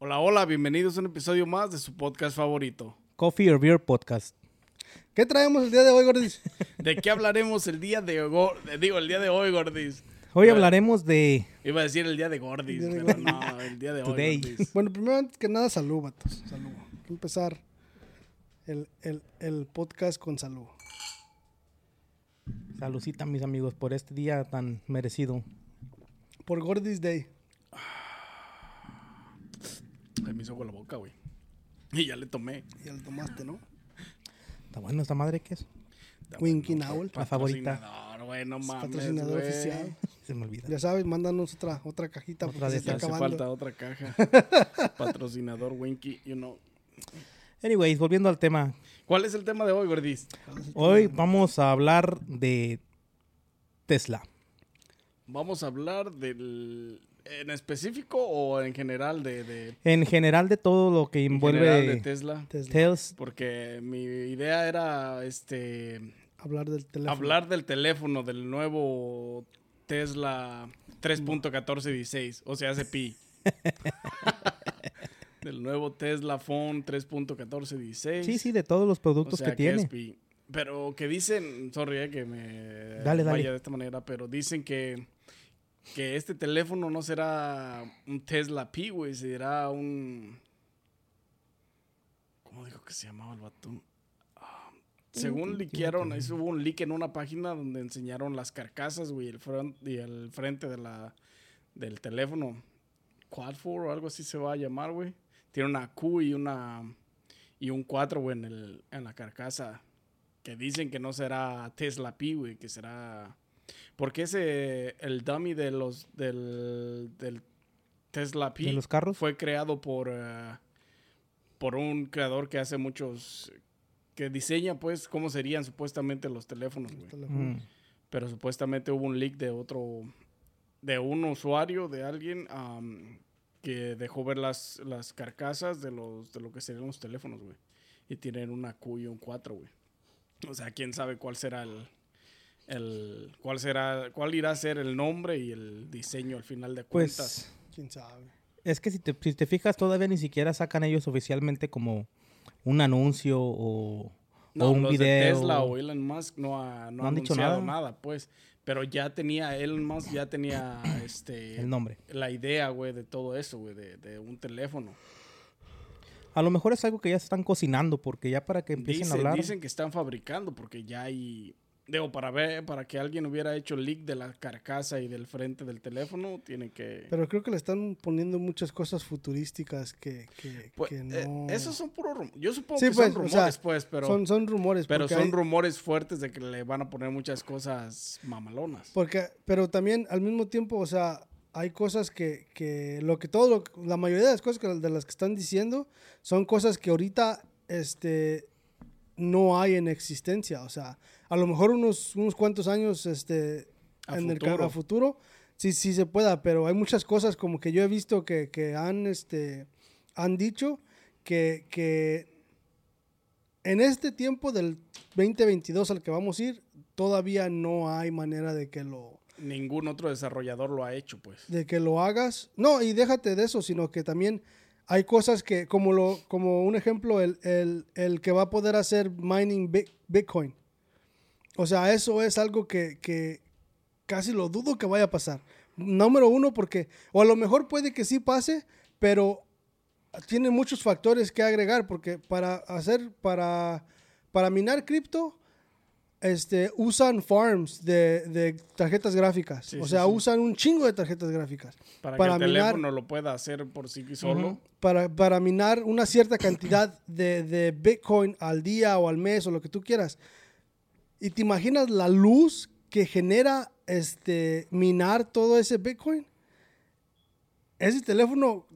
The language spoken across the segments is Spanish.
Hola, hola, bienvenidos a un episodio más de su podcast favorito. Coffee or Beer Podcast. ¿Qué traemos el día de hoy, Gordis? ¿De qué hablaremos el día de hoy? Digo, el día de hoy, Gordis. Hoy hablaremos de Iba a decir el día de Gordis, Día de pero no, el día de hoy. Gordis. Bueno, primero, antes que nada, salud, vatos. Salud. Hay que empezar el, el, el podcast con salud. saludcita, mis amigos, por este día tan merecido. Por Gordis Day. Se me hizo con la boca, güey. Y ya le tomé. Ya lo tomaste, ¿no? Está bueno esta madre que es. Winky. Owl. La favorita. Patrocinador, güey, no mames, Patrocinador oficial. Se me olvida. Ya sabes, mándanos otra, otra cajita Otra porque de se está Hace acabando. falta otra caja. Patrocinador Winky, you know. Anyways, volviendo al tema. ¿Cuál es el tema de hoy, Gordis? Hoy vamos a hablar de Tesla. Vamos a hablar del... ¿En específico o en general de... de En general de todo lo que en general de envuelve Tesla? Tesla. Tes- Porque mi idea era este Hablar del teléfono. hablar del teléfono del nuevo Tesla 3.1416, o sea, hace pi. del nuevo Tesla Phone 3.1416. Sí, sí, de todos los o productos sea, que tiene. es pi. Pero que dicen, sorry eh, que me Dale, dale. vaya de esta manera, pero dicen que que este teléfono no será un Tesla Pi, güey, será un ¿Cómo dijo que se llamaba el vato? Ah, según liquearon, ahí hubo un leak en una página donde enseñaron las carcasas, güey, el front y el frente de la del teléfono. Quad 4 o algo así se va a llamar, güey. Tiene una Q y una y un 4, güey, en, el, en la carcasa. Que dicen que no será Tesla Pi, güey, que será... Porque ese, el dummy de los, del, del Tesla Pi ¿De los carros? fue creado por, eh, por un creador que hace muchos... Que diseña, pues, cómo serían supuestamente los teléfonos, güey. Teléfono. Mm. Pero supuestamente hubo un leak de otro, de un usuario, de alguien, que dejó ver las, las carcasas de, los, de lo que serían los teléfonos, güey. Y tienen una Q y un 4, güey. O sea, quién sabe cuál será el, el, cuál será, cuál irá a ser el nombre y el diseño al final de cuentas. Pues ¿Quién sabe? es que si te, si te fijas, todavía ni siquiera sacan ellos oficialmente como un anuncio o, no, o un los video. de Tesla o Elon Musk no, ha, no, No han dicho anunciado nada. nada, pues. Pero ya tenía, Elon Musk ya tenía este el nombre. la idea, güey, de todo eso, güey, de, de un teléfono. A lo mejor es algo que ya se están cocinando porque ya para que empiecen Dicen, a hablar. dicen que están fabricando porque ya hay, digo, para ver, para que alguien hubiera hecho leak de la carcasa y del frente del teléfono, tiene que... Pero creo que le están poniendo muchas cosas futurísticas que, que, Pues, que eh, no... esos son puros rumores. Yo supongo Sí, que pues, son o sea, rumores, pues, pero, son, son rumores. pero son hay- rumores fuertes de que le van a poner muchas cosas mamalonas. Porque, pero también al mismo tiempo, o sea, hay cosas que, que lo que todo, lo- la mayoría de las cosas que, de las que están diciendo son cosas que ahorita, este, no hay en existencia. O sea, a lo mejor unos, unos cuantos años, este, A en el a futuro, sí, sí se pueda, pero hay muchas cosas como que yo he visto que, que han, este, han dicho que, que en este tiempo del 2022 al que vamos a ir, todavía no hay manera de que lo, Ningún otro desarrollador lo ha hecho, pues. de que lo hagas. No, y déjate de eso, sino que también hay cosas que, como, lo, como un ejemplo, el, el- el que va a poder hacer mining Bit- Bitcoin. O sea, eso es algo que, que casi lo dudo que vaya a pasar. Número uno, porque, o a lo mejor puede que sí pase, pero tiene muchos factores que agregar, porque para hacer, para, para minar cripto, este, usan farms de, de tarjetas gráficas. Sí, o sea, sí. usan un chingo de tarjetas gráficas. Para, para que el minar- teléfono lo pueda hacer por sí solo. Para, para minar una cierta cantidad de, de Bitcoin al día o al mes o lo que tú quieras. Y te imaginas la luz que genera este, minar todo ese Bitcoin. Ese teléfono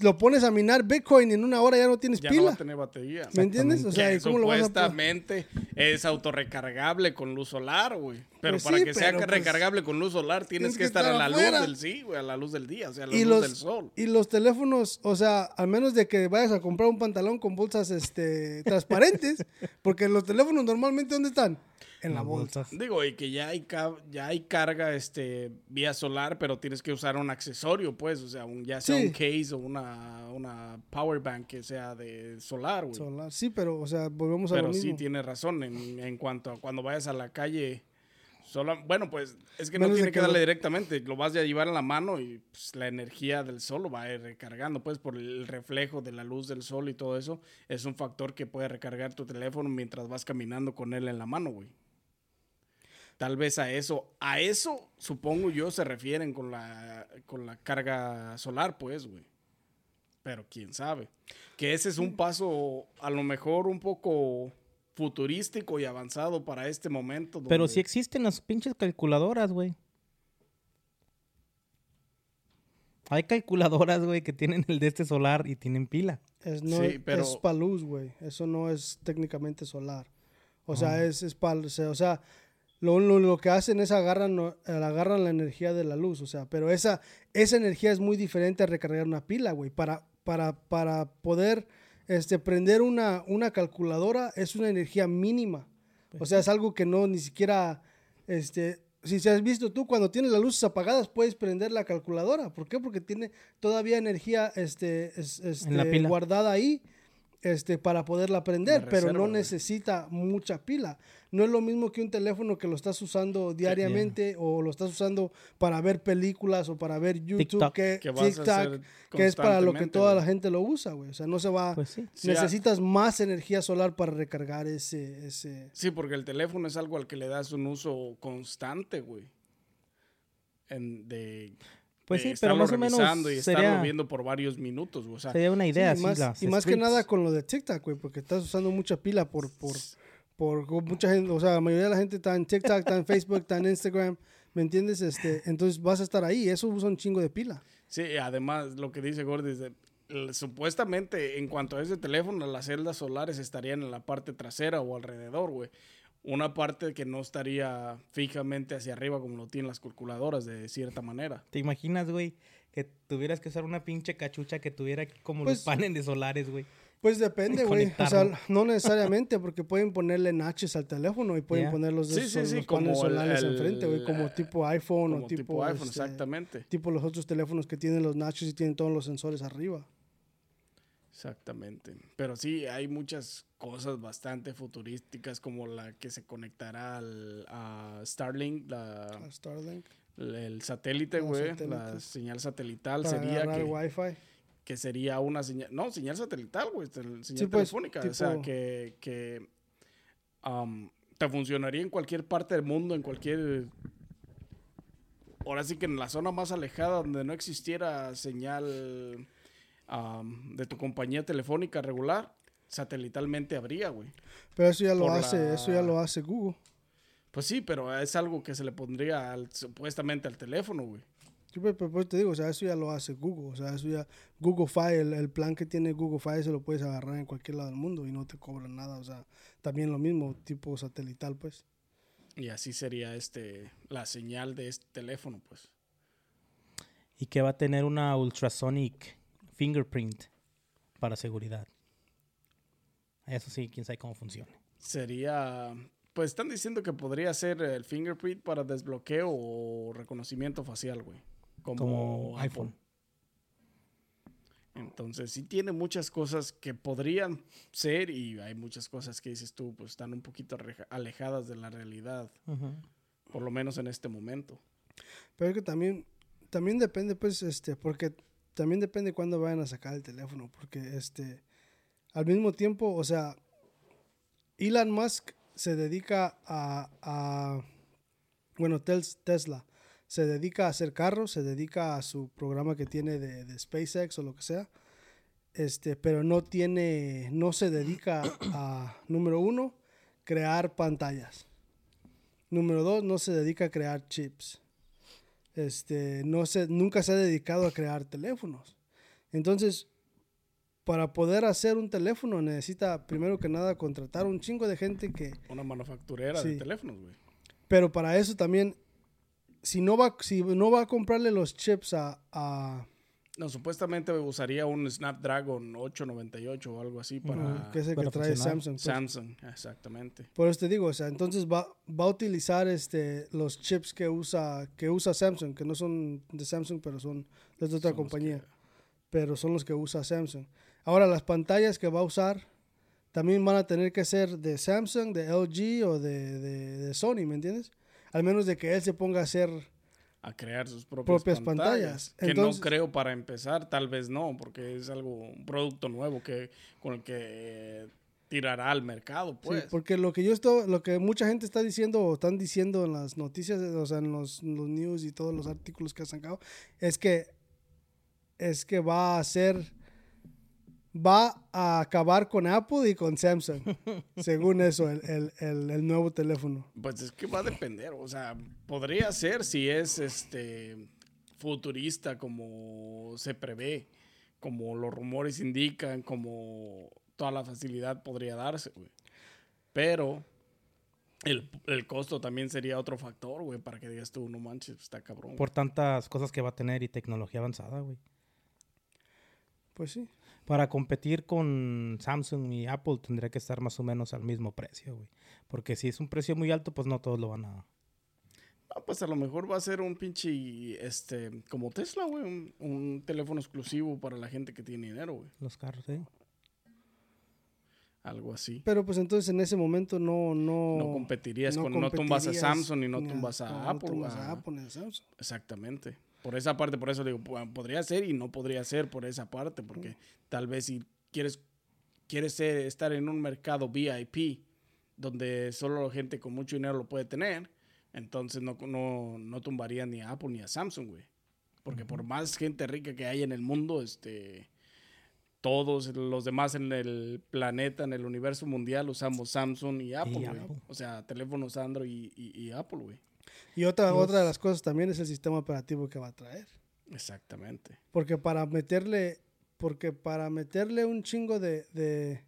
lo pones a minar Bitcoin y en una hora ya no tienes Ya no va pila. a tener batería. ¿Me entiendes? O sea, Que ¿y ¿cómo lo vas a poner? supuestamente es autorrecargable con luz solar, güey. Pero Pues para sí, que sea pues, recargable con luz solar tienes, que, que estar a estar la afuera. luz del sí, güey, a la luz del día, o sea, a la y luz los, del sol. y los teléfonos, o sea, al menos de que vayas a comprar un pantalón con bolsas este, transparentes, porque los teléfonos normalmente, ¿dónde están? En la bolsa. Digo, y que ya hay ya hay carga este vía solar, pero tienes que usar un accesorio, pues, o sea, un, ya sea Sí. un case o una, una power bank que sea de solar, güey. Solar. Sí, pero, o sea, volvemos a Pero lo mismo. sí tienes razón en, en cuanto a cuando vayas a la calle. Sola, bueno, pues es que no Menos tiene que que darle lo- directamente, lo vas a llevar en la mano y pues, la energía del sol lo va a ir recargando, pues por el reflejo de la luz del sol y todo eso, es un factor que puede recargar tu teléfono mientras vas caminando con él en la mano, güey. Tal vez a eso, a eso supongo yo se refieren con la, con la carga solar, pues, güey. Pero quién sabe. Que ese es un paso a lo mejor un poco futurístico y avanzado para este momento. Pero sí existen las pinches calculadoras, güey. Hay calculadoras, güey, que tienen el de este solar y tienen pila. Es, no, Sí, pero- es para luz, güey. Eso no es técnicamente solar. O sea, Ah. es, es para... O sea, o sea, lo, lo, lo que hacen es agarran, agarran la energía de la luz. O sea, pero esa, esa energía es muy diferente a recargar una pila, güey. Para, para, para poder este, prender una, una calculadora es una energía mínima. O sea, es algo que no ni siquiera... Este, si se has visto tú, cuando tienes las luces apagadas puedes prender la calculadora. ¿Por qué? Porque tiene todavía energía este, es- En la este, pila. guardada ahí este, para poderla prender, De pero no güey. necesita mucha pila. No es lo mismo que un teléfono que lo estás usando diariamente o lo estás usando para ver películas o para ver YouTube, TikTok. que, Que TikTok, es para lo que toda la gente lo usa, güey. O sea, no se va... Pues sí. Sí, a- necesitas más energía solar para recargar ese... ese Sí, porque el teléfono es algo al que le das un uso constante, güey. En- de, Pues sí, pero estarlo más o menos revisando y estarlo sería- viendo por varios minutos, güey. O sea, Sería una idea Sí, y así, más, las y más que nada con lo de TikTok, güey, porque estás usando mucha pila por, por, por mucha gente, o sea, la mayoría de la gente está en TikTok, está en Facebook, está en Instagram, ¿me entiendes? Este, entonces vas a estar ahí, eso usa un chingo de pila. Sí, además lo que dice Gordy es de- l- supuestamente en cuanto a ese teléfono las celdas solares estarían en la parte trasera o alrededor, güey. Una parte que no estaría fijamente hacia arriba como lo tienen las calculadoras de cierta manera. ¿Te imaginas, güey, que tuvieras que usar una pinche cachucha que tuviera como Pues- los paneles solares, güey? Pues depende, güey. O sea, no necesariamente, porque pueden ponerle natches al teléfono y pueden Ya. poner los, Sí, dos- sí, sí, los paneles el- solares el- enfrente, güey, como tipo iPhone Como o tipo, tipo, iPhone, este, exactamente. tipo los otros teléfonos que tienen los natches y tienen todos los sensores arriba. Exactamente. Pero sí, hay muchas cosas bastante futurísticas como la que se conectará al, a Starlink, la, a Starlink. el satélite, La güey, la señal satelital Para sería que, Wi-Fi. Que señal una señal, no, señal satelital, güey, señal Sí, pues, telefónica, o sea, que, que am, te funcionaría en cualquier parte del mundo, en cualquier... Ahora sí que en la zona más alejada donde no existiera señal am, de tu compañía telefónica regular, satelitalmente habría, güey. Pero eso ya lo por hace, la- eso ya lo hace Google. Pues sí, pero es algo que se le pondría al- supuestamente al teléfono, güey. Sí, pero, pero pues te digo, o sea, eso ya lo hace Google. O sea, eso ya, Google Fi, el, el plan que tiene Google Fi se lo puedes agarrar en cualquier lado del mundo y no te cobran nada. O sea, también lo mismo, tipo satelital, pues. Y así sería este la señal de este teléfono, pues. Y que va a tener una ultrasonic fingerprint para seguridad. Eso sí, quién sabe cómo funciona. Sería, pues están diciendo que podría ser el fingerprint para desbloqueo o reconocimiento facial, güey. Como, Como Apple. iPhone. Entonces sí tiene muchas cosas que podrían ser y hay muchas cosas que dices tú, pues están un poquito alejadas de la realidad, por lo menos en este momento. Pero es que también, también depende, pues, este, porque también depende cuándo vayan a sacar el teléfono. Porque, este, al mismo tiempo, o sea, Elon Musk se dedica a, a bueno, Tesla, se dedica a hacer carros, se dedica a su programa que tiene de, de SpaceX o lo que sea. Este, pero no tiene, no se dedica a, número uno, crear pantallas. Número dos, no se dedica a crear chips. Este, no se, nunca se ha dedicado a crear teléfonos. Entonces, para poder hacer un teléfono necesita primero que nada contratar un chingo de gente que... Una manufacturera de teléfonos, güey. Pero para eso también, si no va, si no va a comprarle los chips a... a No, supuestamente usaría un Snapdragon 898 o algo así para que es el que trae funcionar. Samsung. pues. Samsung. Exactamente. Por eso te digo, o sea, entonces va, va a utilizar este, los chips que usa, que usa Samsung, que no son de Samsung, pero son de otra Son compañía, que- pero son los que usa Samsung. Ahora, las pantallas que va a usar también van a tener que ser de Samsung, de LG o de, de- de Sony, ¿me entiendes? Al menos de que él se ponga a hacer... a crear sus propias, Propias pantallas. pantallas. Que Entonces- no creo para empezar, tal vez no, porque es algo, un producto nuevo que con el que tirará al mercado, Sí, pues. porque lo que yo estoy, lo que mucha gente está diciendo o están diciendo en las noticias, o sea, en los, los news y todos los artículos que han sacado, es que es que va a ser va a acabar con Apple y con Samsung, según eso, el, el- el- el nuevo teléfono. Pues es que va a depender, o sea, podría ser si es este futurista como se prevé, como los rumores indican, como toda la facilidad podría darse, güey. Pero el, el costo también sería otro factor, güey, para que digas tú, no manches, está cabrón. Por tantas cosas que va a tener y tecnología avanzada, güey. Pues sí. Para competir con Samsung y Apple tendría que estar más o menos al mismo precio, güey. Porque si es un precio muy alto, pues no todos lo van a... Ah, pues a lo mejor va a ser un pinche, este, como Tesla, güey, un, un teléfono exclusivo para la gente que tiene dinero, güey. Los carros, ¿eh? Algo así. Pero pues entonces en ese momento no no No competirías con- no tumbas a Samsung y no ni tumbas a no Apple, tumbas a a- Apple ni a Samsung. Exactamente. Por esa parte, por eso digo, podría ser y no podría ser por esa parte, porque tal vez si quieres, quieres ser- estar en un mercado VIP, donde solo la gente con mucho dinero lo puede tener, entonces no, no, no tumbaría ni a Apple ni a Samsung, güey. Porque por más gente rica que hay en el mundo, este, todos los demás en el planeta, en el universo mundial, usamos Samsung y Apple, güey. Apple. O sea, teléfonos Android y, y- y Apple, güey. Y otra, Los- otra de las cosas también es el sistema operativo que va a traer. Exactamente. Porque para meterle, porque para meterle un chingo de, de-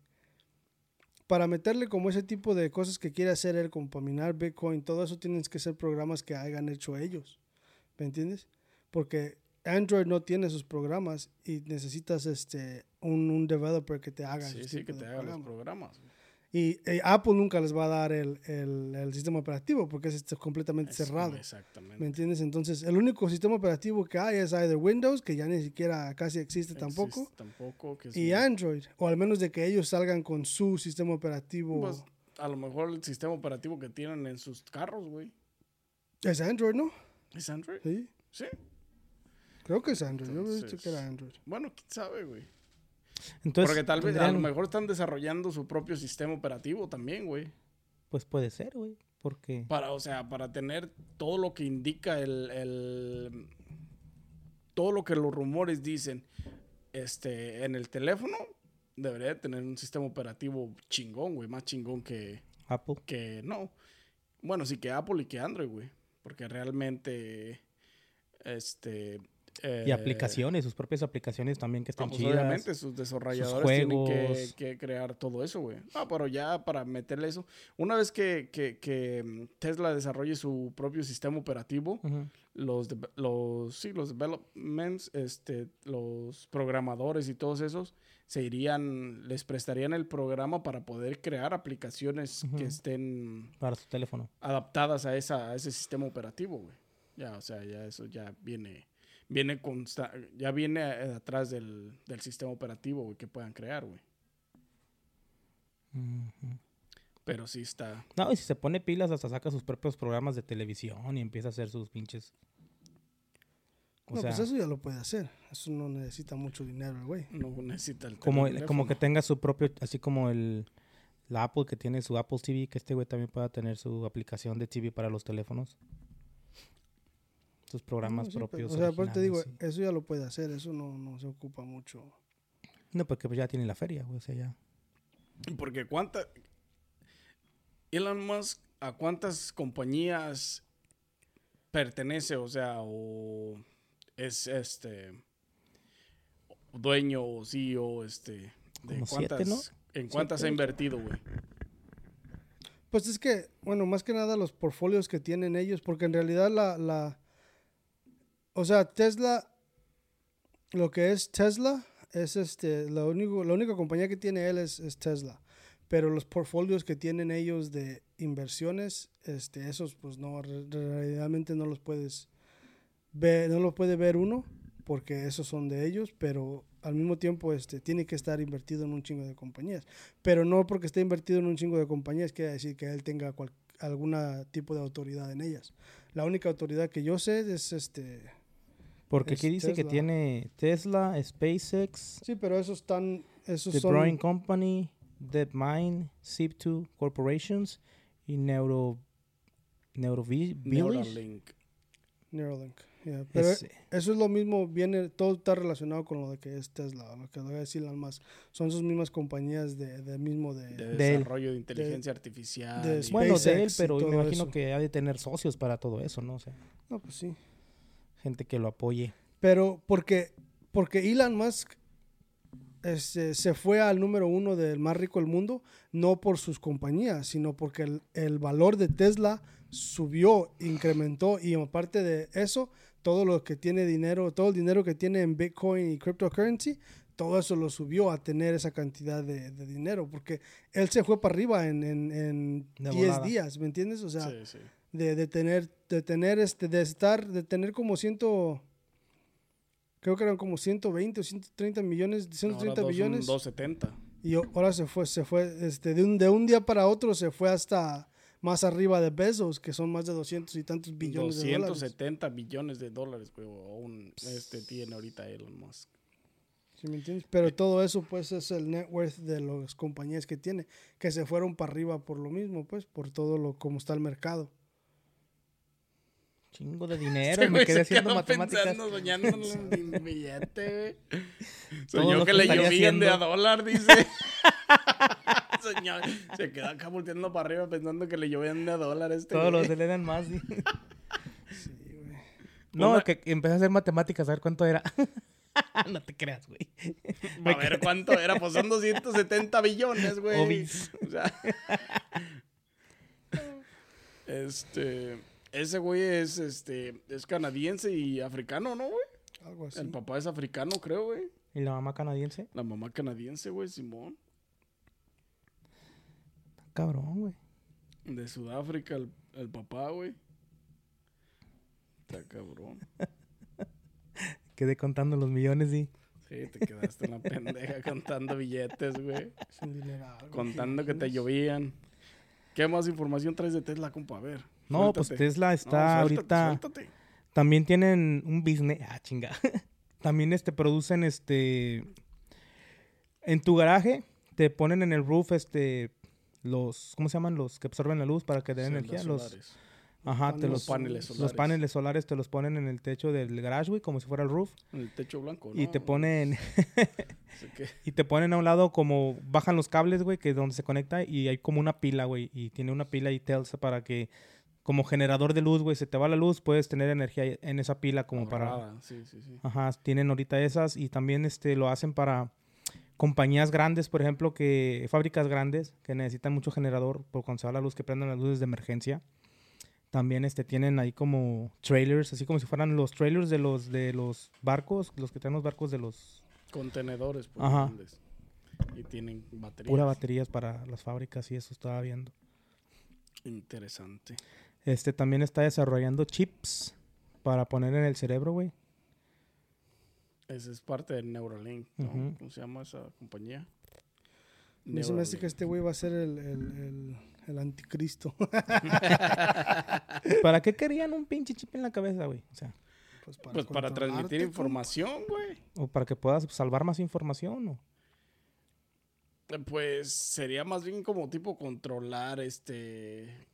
para meterle como ese tipo de cosas que quiere hacer él, como para minar Bitcoin, todo eso tienen que ser programas que hayan hecho ellos. ¿Me entiendes? Porque Android no tiene sus programas y necesitas este un, un developer que te haga Sí, sí, que te haga los programas. Y eh, Apple nunca les va a dar el, el- el sistema operativo porque es este, completamente Es- cerrado. Exactamente. ¿Me entiendes? Entonces, el único sistema operativo que hay es either Windows, que ya ni siquiera casi existe tampoco, Existe tampoco. Que es y un- Android, o al menos de que ellos salgan con su sistema operativo. pues, a lo mejor el sistema operativo que tienen en sus carros, güey. es Android, ¿no? ¿Es Android? Sí, Sí. creo que es Android. Yo he Entonces- que era Android. Bueno, quién sabe, güey. Entonces, Porque tal vez, a lo mejor están desarrollando su propio sistema operativo también, güey. Pues puede ser, güey. Porque... Para, o sea, para tener todo lo que indica el, el- todo lo que los rumores dicen este, en el teléfono, debería de tener un sistema operativo chingón, güey. Más chingón que, Apple. que no. Bueno, sí que Apple y que Android, güey. Porque realmente, este... Y aplicaciones, sus propias aplicaciones también que están pues chidas. obviamente sus desarrolladores tienen que, crear todo eso, güey. No, pero ya para meterle eso, una vez que, que- que, mm, Tesla desarrolle su propio sistema operativo, los, de- los, sí, los developments, este, los programadores y todos esos, se irían, les prestarían el programa para poder crear aplicaciones que estén Para su teléfono. adaptadas a, esa, a ese sistema operativo, güey. Ya, o sea, ya eso ya viene, viene consta- ya viene eh, atrás del, del sistema operativo, güey, que puedan crear, güey. Pero sí está, No, y si se pone pilas, hasta saca sus propios programas de televisión y empieza a hacer sus pinches. O no, sea, pues eso ya lo puede hacer. Eso no necesita mucho dinero, güey. no necesita el como, como que tenga su propio, así como el la Apple que tiene su Apple TV, que este güey también pueda tener su aplicación de TV para los teléfonos. Sus programas No, sí, pero- propios. o sea, aparte te digo, sí. eso ya lo puede hacer. Eso no, no se ocupa mucho. No, porque pues ya tiene la feria, güey, o sea, ya. Porque cuánta... Elon Musk, ¿a cuántas compañías pertenece? O sea, o es este... dueño o CEO, este, de Como cuántas, siete, ¿no? en cuántas ha invertido, güey. Pues es que, bueno, más que nada los portfolios que tienen ellos, porque en realidad la, la, o sea, Tesla, lo que es Tesla, es este, lo único, la única compañía que tiene él es, es Tesla, pero los portfolios que tienen ellos de inversiones, este, esos pues no, re- realmente no los puedes ver, no los puede ver uno, porque esos son de ellos, pero al mismo tiempo este, tiene que estar invertido en un chingo de compañías. Pero no porque esté invertido en un chingo de compañías quiere decir que él tenga alguna tipo de autoridad en ellas. La única autoridad que yo sé es este... Porque Es aquí dice que tiene Tesla, SpaceX, Sí, pero esos están... Esos The son... Brewing Company, DeepMind, Zip2 Corporations y Neuro... Neurovi-. Neuralink. Neuralink. yeah, Pero Es- eso es lo mismo, viene, todo está relacionado con lo de que es Tesla, lo que voy a decir más. Son sus mismas compañías de, de mismo de... De, De él. desarrollo de inteligencia artificial. bueno, de él, pero me imagino eso. que ha de tener socios para todo eso, ¿no? O sea, No, pues sí. Gente que lo apoye. Pero porque, porque Elon Musk este, se fue al número uno del más rico del mundo, no por sus compañías, sino porque el, el valor de Tesla subió, incrementó y aparte de eso, todo lo que tiene dinero, todo el dinero que tiene en Bitcoin y cryptocurrency, todo eso lo subió a tener esa cantidad de, de dinero, porque él se fue para arriba en, en, en De 10 volada. días, ¿me entiendes? O sea, sí, sí. De, de tener, de tener este, de estar, de tener como ciento, creo que eran como 120 o 130 millones, 130 Ahora millones. 270. Y ahora se fue, se fue, este, de un, de un día para otro se fue hasta más arriba de Bezos, que son más de 200 y tantos billones de dólares. 270 billones de dólares, güey, este tiene ahorita Elon Musk. ¿Sí me entiendes? Pero todo eso, pues, es el net worth de las compañías que tiene, que se fueron para arriba por lo mismo, pues, por todo lo como está el mercado. Chingo de dinero, Este me quedé haciendo matemáticas. pensando, soñando en un billete, güey. Soñó que le llovían de a haciendo. dólar, dice. Soñó, se quedó acá volteando para arriba pensando que le llovían de a dólar este Todos los güey. de él eran más. sí. Sí, güey. No, Una- que que empecé a hacer matemáticas a ver cuánto era. no te creas, güey. A ver cuánto era, pues son 270 billones, güey. Obis. O sea. este. Ese güey es este. Es canadiense y africano, ¿no, güey? Algo así. El papá es africano, creo, güey. ¿Y la mamá canadiense? La mamá canadiense, güey, Simón. Cabrón, güey. De Sudáfrica, el, el papá, güey. Está cabrón. Quedé contando los millones y... Sí, te quedaste en la pendeja contando billetes, güey. Es un dineral, Contando que te llovían. ¿Qué más información traes de Tesla, compa? A ver. No, pues. Tesla No, está suéltate, ahorita... suéltate. También tienen un business... Ah, chinga. También este, producen este... En tu garaje te ponen en el roof este... Los... ¿Cómo se llaman? Los que absorben la luz para que den energía. Los... Ajá, te Paneles los, paneles los solares. paneles solares te los ponen en el techo del garage, güey, como si fuera el roof. En el techo blanco, Y ¿no? te ponen... Y te ponen a un lado como bajan los cables, güey, que es donde se conecta y hay como una pila, güey, y tiene una pila y Telsa para que como generador de luz, güey, se te va la luz, puedes tener energía en esa pila como para Sí, sí, sí. Ajá, tienen ahorita esas y también este lo hacen para compañías grandes, por ejemplo, que fábricas grandes que necesitan mucho generador por cuando se va la luz que prendan las luces de emergencia. También este tienen ahí como trailers, así como si fueran los trailers de los de los barcos, los que traen los barcos de los Contenedores, pues, Ajá. grandes. Y tienen baterías. pura baterías para las fábricas y eso estaba viendo. Interesante. Este también está desarrollando chips para poner en el cerebro, güey. Ese es parte de Neuralink, ¿no? Ujú. ¿Cómo se llama esa compañía? Mí se me hace que este güey va a ser el, el, el, el anticristo. ¿Para qué querían un pinche chip en la cabeza, güey? O sea, Pues para, Pues para transmitir información, güey. o para que puedas salvar más información, o Pues sería más bien como tipo controlar este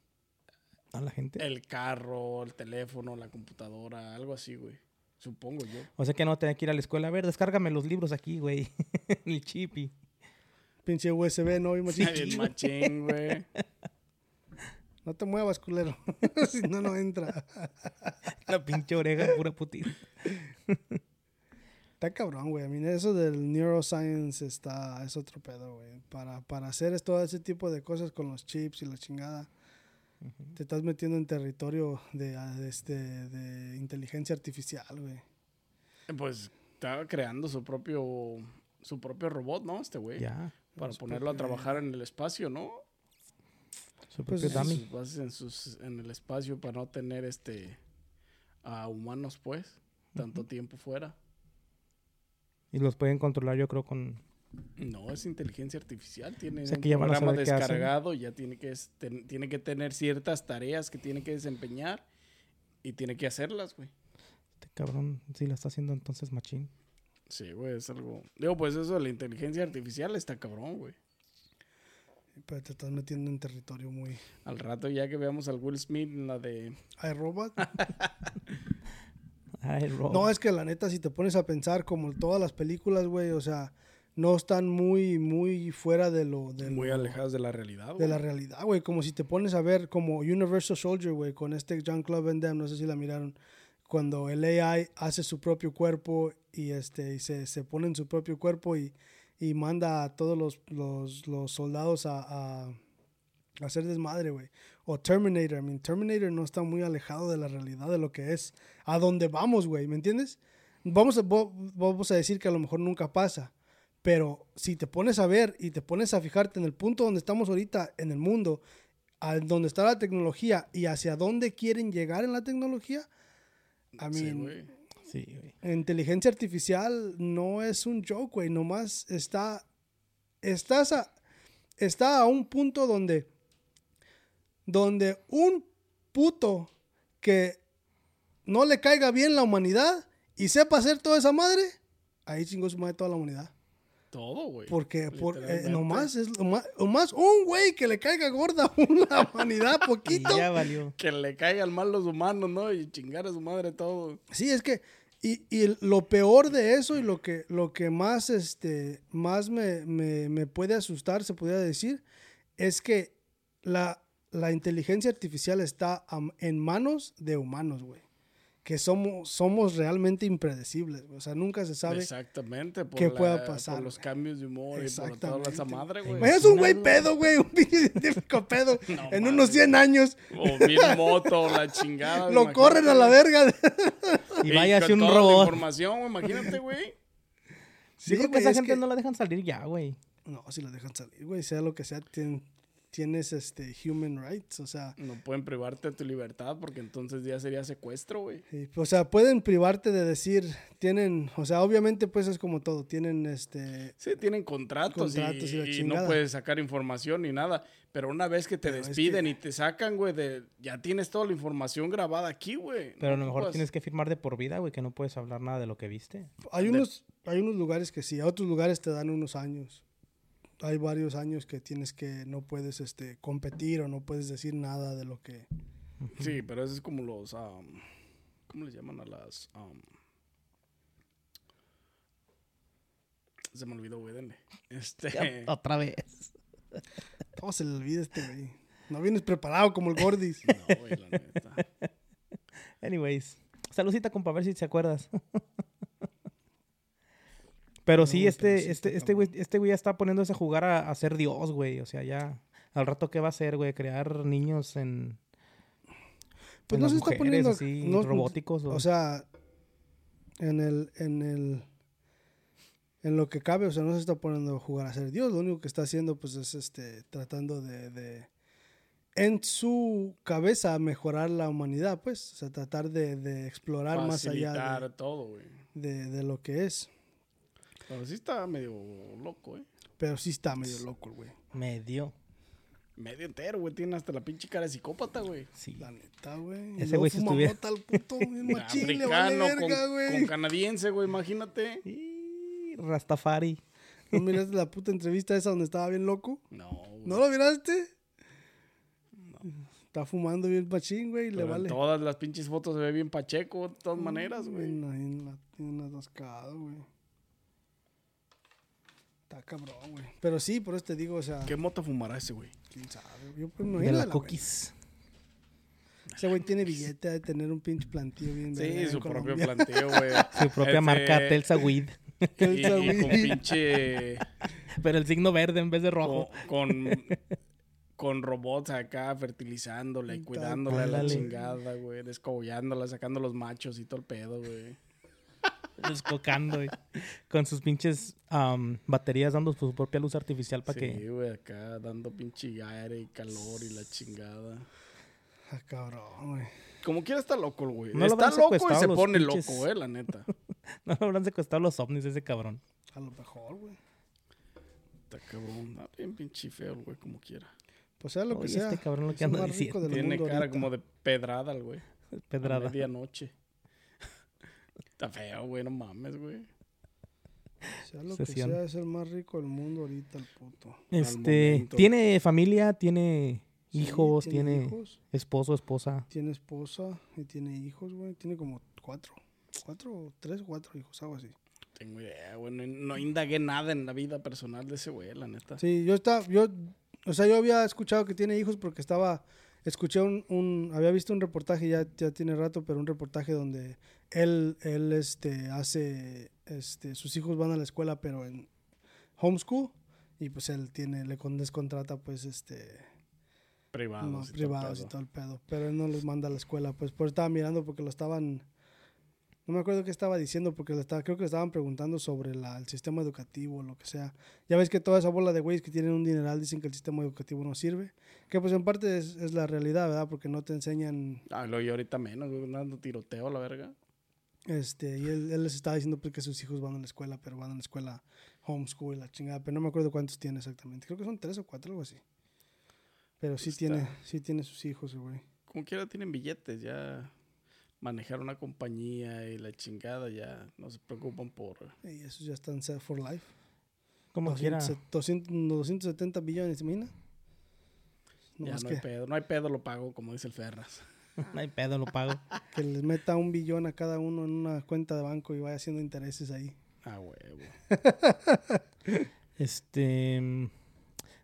a la gente. el carro, el teléfono, la computadora, algo así, güey. Supongo yo. O sea que no tenía que ir a la escuela. A ver, descárgame los libros aquí, güey. el chip y... Pinche USB, no, y machín. Güey. No te muevas, culero. si no, no entra. La pinche oreja pura putita. Está cabrón, güey. A mí eso del neuroscience está, es otro pedo, güey. Para, para hacer todo ese tipo de cosas con los chips y la chingada, te estás metiendo en territorio de, ah, de este, de inteligencia artificial, güey. Pues estaba creando su propio su propio robot, ¿no? Este güey. Ya. Para ponerlo a trabajar en el espacio, ¿no? Su Pues, propio En sus bases en, sus, en el espacio para no tener este a humanos, pues, tanto tiempo fuera. Y los pueden controlar, yo creo, con. No, es inteligencia artificial. Tiene O sea, un que ya programa descargado, ya tiene que, ten- tiene que tener ciertas tareas que tiene que desempeñar y tiene que hacerlas, güey. Este cabrón, sí la está haciendo entonces machín. Sí, güey, es algo... Digo, pues eso de la inteligencia artificial está cabrón, güey. Pero te estás metiendo en territorio muy... Al rato ya que veamos al Will Smith en la de... ¿Hay robot? Ay, Rob. No, es que la neta, si te pones a pensar como todas las películas, güey, o sea, no están muy, muy fuera de lo... De Muy lo- alejadas de la realidad, de la realidad, güey. Como si te pones a ver como Universal Soldier, güey, con este Jean-Claude Van Damme, no sé si la miraron, cuando el AI hace su propio cuerpo y, este, y se, se pone en su propio cuerpo y, y manda a todos los, los, los soldados a, a, hacer desmadre, güey. O Terminator, I mean, Terminator no está muy alejado de la realidad de lo que es, a dónde vamos, güey, ¿me entiendes? Vamos a, vamos a decir que a lo mejor nunca pasa, pero si te pones a ver y te pones a fijarte en el punto donde estamos ahorita en el mundo, a donde está la tecnología y hacia dónde quieren llegar en la tecnología, a mí, Sí, güey. Sí, güey. inteligencia artificial no es un joke, güey, nomás está, estás a, está a un punto donde, donde un puto que no le caiga bien la humanidad y sepa hacer toda esa madre, ahí chingó su madre toda la humanidad. Todo, güey. Porque por, eh, nomás es lo más, nomás un güey que le caiga gorda a la humanidad Y poquito. ya valió. Que le caigan mal los humanos, ¿no? Y chingar a su madre todo. Sí, es que y, y lo peor de eso y lo que lo que más este más me, me, me puede asustar, se podría decir, es que la, la inteligencia artificial está en manos de humanos, güey. Que somos, somos realmente impredecibles, güey. O sea, nunca se sabe. Exactamente. Por qué la- pueda pasar, Por los güey. cambios de humor y por toda Exactamente. esa madre, güey. Imagínate un güey pedo, güey, un pinche científico pedo, No en mames. unos 100 años, O bien moto, la chingada. lo imagínate, corren a la verga. Y vaya hacia un toda la robot. información, güey, imagínate, güey. Yo creo que esa es gente que- no la dejan salir ya, güey. No, si la dejan salir, güey, sea lo que sea, tien- tienes este human rights, o sea, No pueden privarte de tu libertad porque entonces ya sería secuestro, güey. o sea, pueden privarte de decir, tienen, o sea, obviamente pues es como todo, tienen este Sí, tienen contratos, Contratos y y, la y no puedes sacar información ni nada. Pero una vez que te Pero es despiden que- y te sacan, güey, de, ya tienes toda la información grabada aquí, güey. Pero a lo mejor tienes que firmar de por vida, güey, que no puedes hablar nada de lo que viste. hay De- unos hay unos lugares que sí, a otros lugares te dan unos años. Hay varios años que tienes que no puedes este competir o no puedes decir nada de lo que Sí, pero eso es como los... am, ¿Cómo les llaman a las...? am? se me olvidó, güey, denle. Este... Otra vez. todo se le olvida este güey. No vienes preparado como el Gordis. No, güey, la neta. Anyways, saludcita, compa, a ver si te acuerdas. Pero sí, No, este, sí este, está este güey, este güey ya está poniéndose a jugar a, a ser Dios, güey. O sea, ya al rato qué va a hacer, güey, crear niños en, Pues en no las se está poniendo así, no- robóticos. O, O sea, en el, en el, en lo que cabe, o sea, no se está poniendo a jugar a ser Dios. Lo único que está haciendo, pues, es este, tratando de, de en su cabeza mejorar la humanidad, pues, o sea, tratar de, de explorar más allá Facilitar de, todo, güey. de- de lo que es. Pero sí está medio loco, ¿eh? Pero sí está medio loco, el güey. medio. Medio entero, güey. Tiene hasta la pinche cara de psicópata, güey. Sí. La neta, güey. Y Ese luego güey si estuviera- al puto, bien machín, le vale Africano verga, con, güey. con canadiense, güey. Imagínate. Y Rastafari. ¿No miraste la puta entrevista esa donde estaba bien loco? No, güey. ¿No lo miraste? Está fumando bien machín, güey, y le en vale. todas las pinches fotos se ve bien pacheco, de todas maneras, güey. Bien Tiene una atascada, güey. Está cabrón, güey. Pero sí, por eso te digo, o sea, ¿Qué mota fumará ese, güey? quién sabe. Yo pues, me De la la cookies. Ese güey tiene billete de tener un pinche plantillo bien Sí, su propio planteo, güey. Su propia Este, marca Telsa Weed. Telsa con pinche. Pero el signo verde en vez de rojo. Con, con, con robots acá fertilizándola y cuidándola de la chingada, güey. Descollándola, sacando los machos y todo el pedo, güey. Descocando, güey. Con sus pinches baterías dando su propia luz artificial para Sí, que. güey, acá dando pinche aire y calor y la chingada. Ah, cabrón, güey. Como quiera está loco, el güey. No está loco y se pone pinches- loco, eh, la neta. No lo habrán secuestrado los ovnis ese cabrón. A lo mejor, güey. Está cabrón. Está bien pinche feo, el güey, como quiera. Pues sea lo que Oye, sea. este cabrón lo que anda diciendo. Tiene cara ahorita. como de pedrada, el güey. A Pedrada. medianoche. Está feo, güey, no mames, güey. Sea lo que sea, es el más rico del mundo ahorita, el puto. Este, tiene familia, tiene Sí, hijos, tiene, hijos, esposo, esposa. tiene esposa y tiene hijos, güey. Tiene como cuatro. Cuatro, tres o cuatro hijos, algo así. Tengo idea, güey. No, no indagué nada en la vida personal de ese güey, la neta. Sí, yo estaba, yo, o sea, yo había escuchado que tiene hijos porque estaba, escuché un, un había visto un reportaje, ya, ya tiene rato, pero un reportaje donde él, él, este, hace, este, sus hijos van a la escuela, pero en homeschool, y pues él tiene, le con- descontrata, pues, este, Privados. y todo privados y pedo. todo el pedo, pero él no los manda a la escuela, pues, por estaba mirando porque lo estaban, no me acuerdo qué estaba diciendo, porque le estaba, creo que le estaban preguntando sobre la, el sistema educativo o lo que sea. Ya ves que toda esa bola de güeyes que tienen un dineral dicen que el sistema educativo no sirve. Que pues en parte es, es la realidad, ¿verdad? Porque no te enseñan, Ah, lo y ahorita menos. Dando tiroteo a la verga. este, y él, él les estaba diciendo pues que sus hijos van a la escuela, pero van a la escuela homeschool y la chingada, pero no me acuerdo cuántos tiene exactamente. Creo que son tres o cuatro, algo así. Pero sí Está. tiene, sí tiene sus hijos, güey. Como quiera tienen billetes, ya. Manejar una compañía y la chingada, ya no se preocupan por. Y esos ya están set for life. Como quiera. 200, 200, 270 billones, ¿te imaginas? No ya no que, hay pedo. No hay pedo, lo pago, como dice el Ferras. No hay pedo, lo pago. que les meta un billón a cada uno en una cuenta de banco y vaya haciendo intereses ahí. Ah, huevo. Este. mm,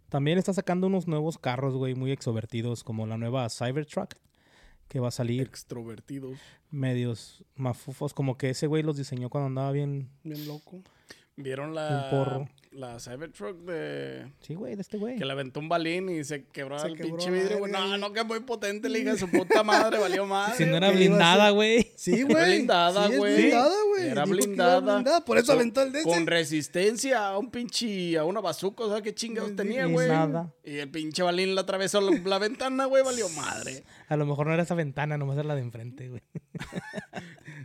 También está sacando unos nuevos carros, güey, muy extrovertidos, como la nueva Cybertruck, que va a salir Extrovertidos. medios mafufos, como que ese güey los diseñó cuando andaba bien. Bien loco. ¿Vieron Un la. La Cybertruck de. Sí, güey, de este güey. Que le aventó un balín y se quebró Se el quebró pinche la vidrio, güey. No, no, que muy potente, le dije su puta madre, valió madre. Si no era ¿Qué iba a blindada, güey. Sí, güey. blindada, Sí, es güey. blindada, güey. Era blindada. blindada, Por eso Con- aventó el de ese. Con resistencia a un pinche, a una bazooka, o sea, qué chingados Sí, tenía, güey. nada. Y el pinche balín le atravesó la, la ventana, güey, valió madre. A lo mejor no era esa ventana, nomás era la de enfrente, güey.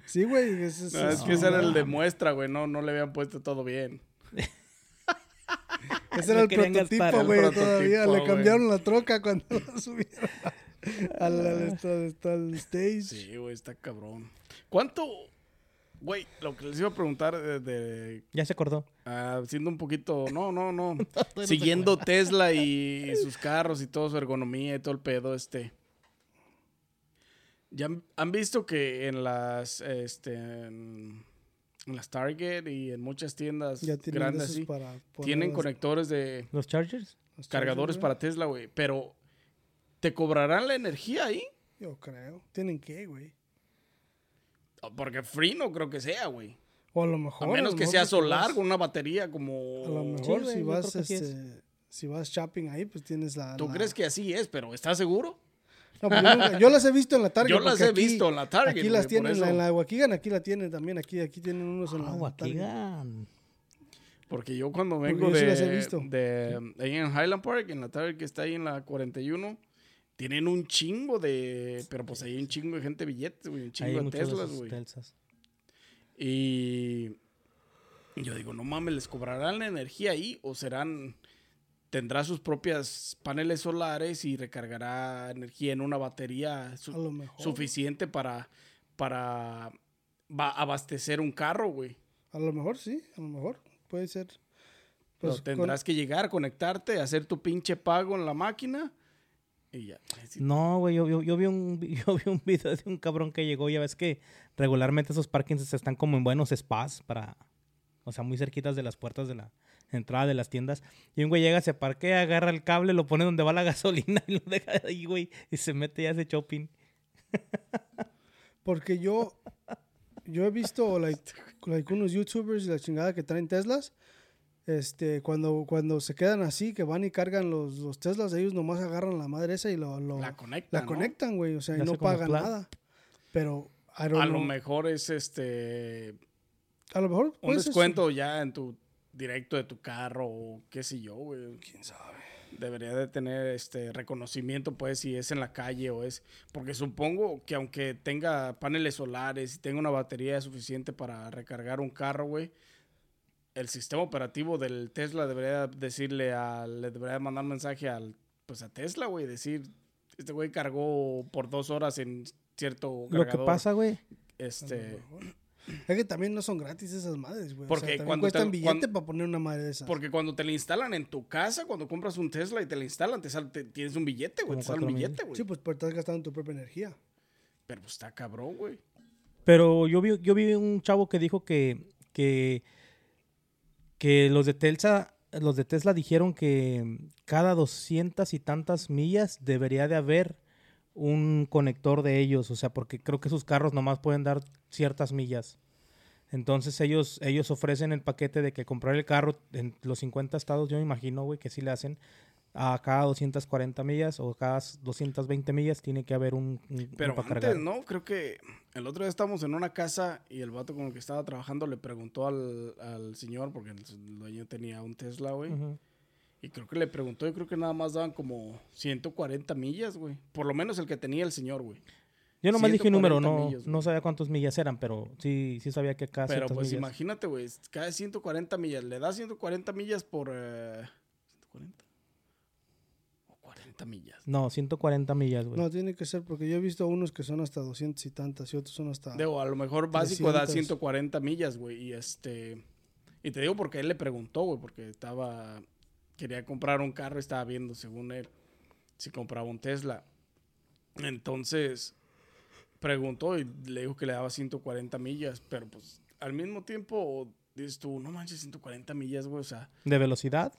Sí, güey. Es, es- No, es es- que ese era el de muestra, güey, no, no le habían puesto todo bien. ese era el prototipo, güey. Todavía le cambiaron la troca cuando lo subieron al, al, al- al stage. Sí, güey, está cabrón. ¿Cuánto, güey, lo que les iba a preguntar de, de Ya se acordó. ah, siendo un poquito, no, no, no, siguiendo Tesla y sus carros y todo su ergonomía y todo el pedo, este. Ya han- han visto que en las, este, en, en las Target y en muchas tiendas Ya tienen grandes así, para tienen conectores de ¿Los Chargers? cargadores chargers, para Tesla, güey, pero ¿te cobrarán la energía ahí? Yo creo. ¿Tienen que, güey? Porque free no creo que sea, güey. O a lo mejor. A menos lo que mejor sea solar vas- con una batería como... A lo mejor si vas, este, si vas shopping ahí, pues tienes la. ¿Tú la- crees que así es? Pero ¿estás seguro? No, pues yo, nunca- yo las he visto en la Target. Yo las he aquí- visto en la Target, Aquí las tienen, en la, Waukegan, aquí la tienen también. Aquí, aquí tienen unos en la Ah, Target. Waukegan. Porque yo cuando vengo yo sí de, las he visto. de ahí en Highland Park, en la tarde que está ahí en la 41, tienen un chingo de... Pero pues ahí hay un chingo de gente billetes, güey. Un Hay chingo de muchos de Teslas, güey. Y yo digo, no mames, ¿les cobrarán la energía ahí o serán... Tendrá sus propias paneles solares y recargará energía en una batería su- suficiente para, para ba- abastecer un carro, güey. A lo mejor sí, a lo mejor. Puede ser. Pero Pues con- tendrás que llegar, conectarte, hacer tu pinche pago en la máquina y ya. Sí, No, güey, yo, yo, yo vi un, yo vi un video de un cabrón que llegó. Ya ves que regularmente esos parkings están como en buenos spas para... O sea, muy cerquitas de las puertas de la entrada de las tiendas. Y un güey llega, se parquea, agarra el cable, lo pone donde va la gasolina y lo deja ahí, güey. Y se mete ya ese shopping. Porque yo, yo he visto like, like unos youtubers y la chingada que traen Teslas. Este, cuando, cuando se quedan así, que van y cargan los, los Teslas, ellos nomás agarran la madre esa y lo, lo- La conectan, la ¿no? conectan, güey. O sea, y no hace pagan nada. Pero I don't A lo mejor es este a lo mejor un ser descuento ya en tu directo de tu carro o qué sé yo, güey. ¿Quién sabe? Debería de tener este reconocimiento, pues, si es en la calle o es. Porque supongo que aunque tenga paneles solares y tenga una batería suficiente para recargar un carro, güey, el sistema operativo del Tesla debería decirle a. Le debería mandar mensaje al. Pues a Tesla, güey, decir. Este güey cargó por dos horas en cierto Lo que cargador. pasa, güey, Este. Es que también no son gratis esas madres, güey. Porque o sea, cuando cuestan te- billete cuando- para poner una madre de esas. Porque cuando te la instalan en tu casa, cuando compras un Tesla y te la instalan, te sale, te- tienes un billete, güey. Te sale un billete, güey. Sí, pues pero estás gastando tu propia energía. Pero pues está cabrón, güey. Pero yo vi, yo vi un chavo que dijo que, que, que los de Tesla, los de Tesla dijeron que cada doscientas y tantas millas debería de haber un conector de ellos, o sea, porque creo que sus carros nomás pueden dar ciertas millas. Entonces ellos, ellos ofrecen el paquete de que comprar el carro en los 50 estados, yo me imagino, güey, que sí le hacen a cada 240 millas o cada 220 millas tiene que haber un, un- Pero un antes, cargar. ¿no? Creo que el otro día estábamos en una casa y el vato con el que estaba trabajando le preguntó al, al señor, porque el dueño tenía un Tesla, güey. Y creo que le preguntó, yo creo que nada más daban como 140 millas, güey. Por lo menos el que tenía el señor, güey. Yo nomás dije un número, 140 no, millas, no sabía cuántas millas eran, pero sí, sí sabía que cada Pero pues millas. imagínate, güey, cada 140 millas, le das 140 millas por... eh, ¿140? ¿O 40 millas? No, 140 millas, güey. No, tiene que ser porque yo he visto unos que son hasta 200 y tantas y otros son hasta... Digo, a lo mejor básico da 300. 140 millas, güey. Y este. Y te digo porque él le preguntó, güey, porque estaba. Quería comprar un carro y estaba viendo, según él, si compraba un Tesla. Entonces, preguntó y le dijo que le daba 140 millas, pero pues al mismo tiempo dices tú, no manches, 140 millas, güey, o sea. ¿De velocidad?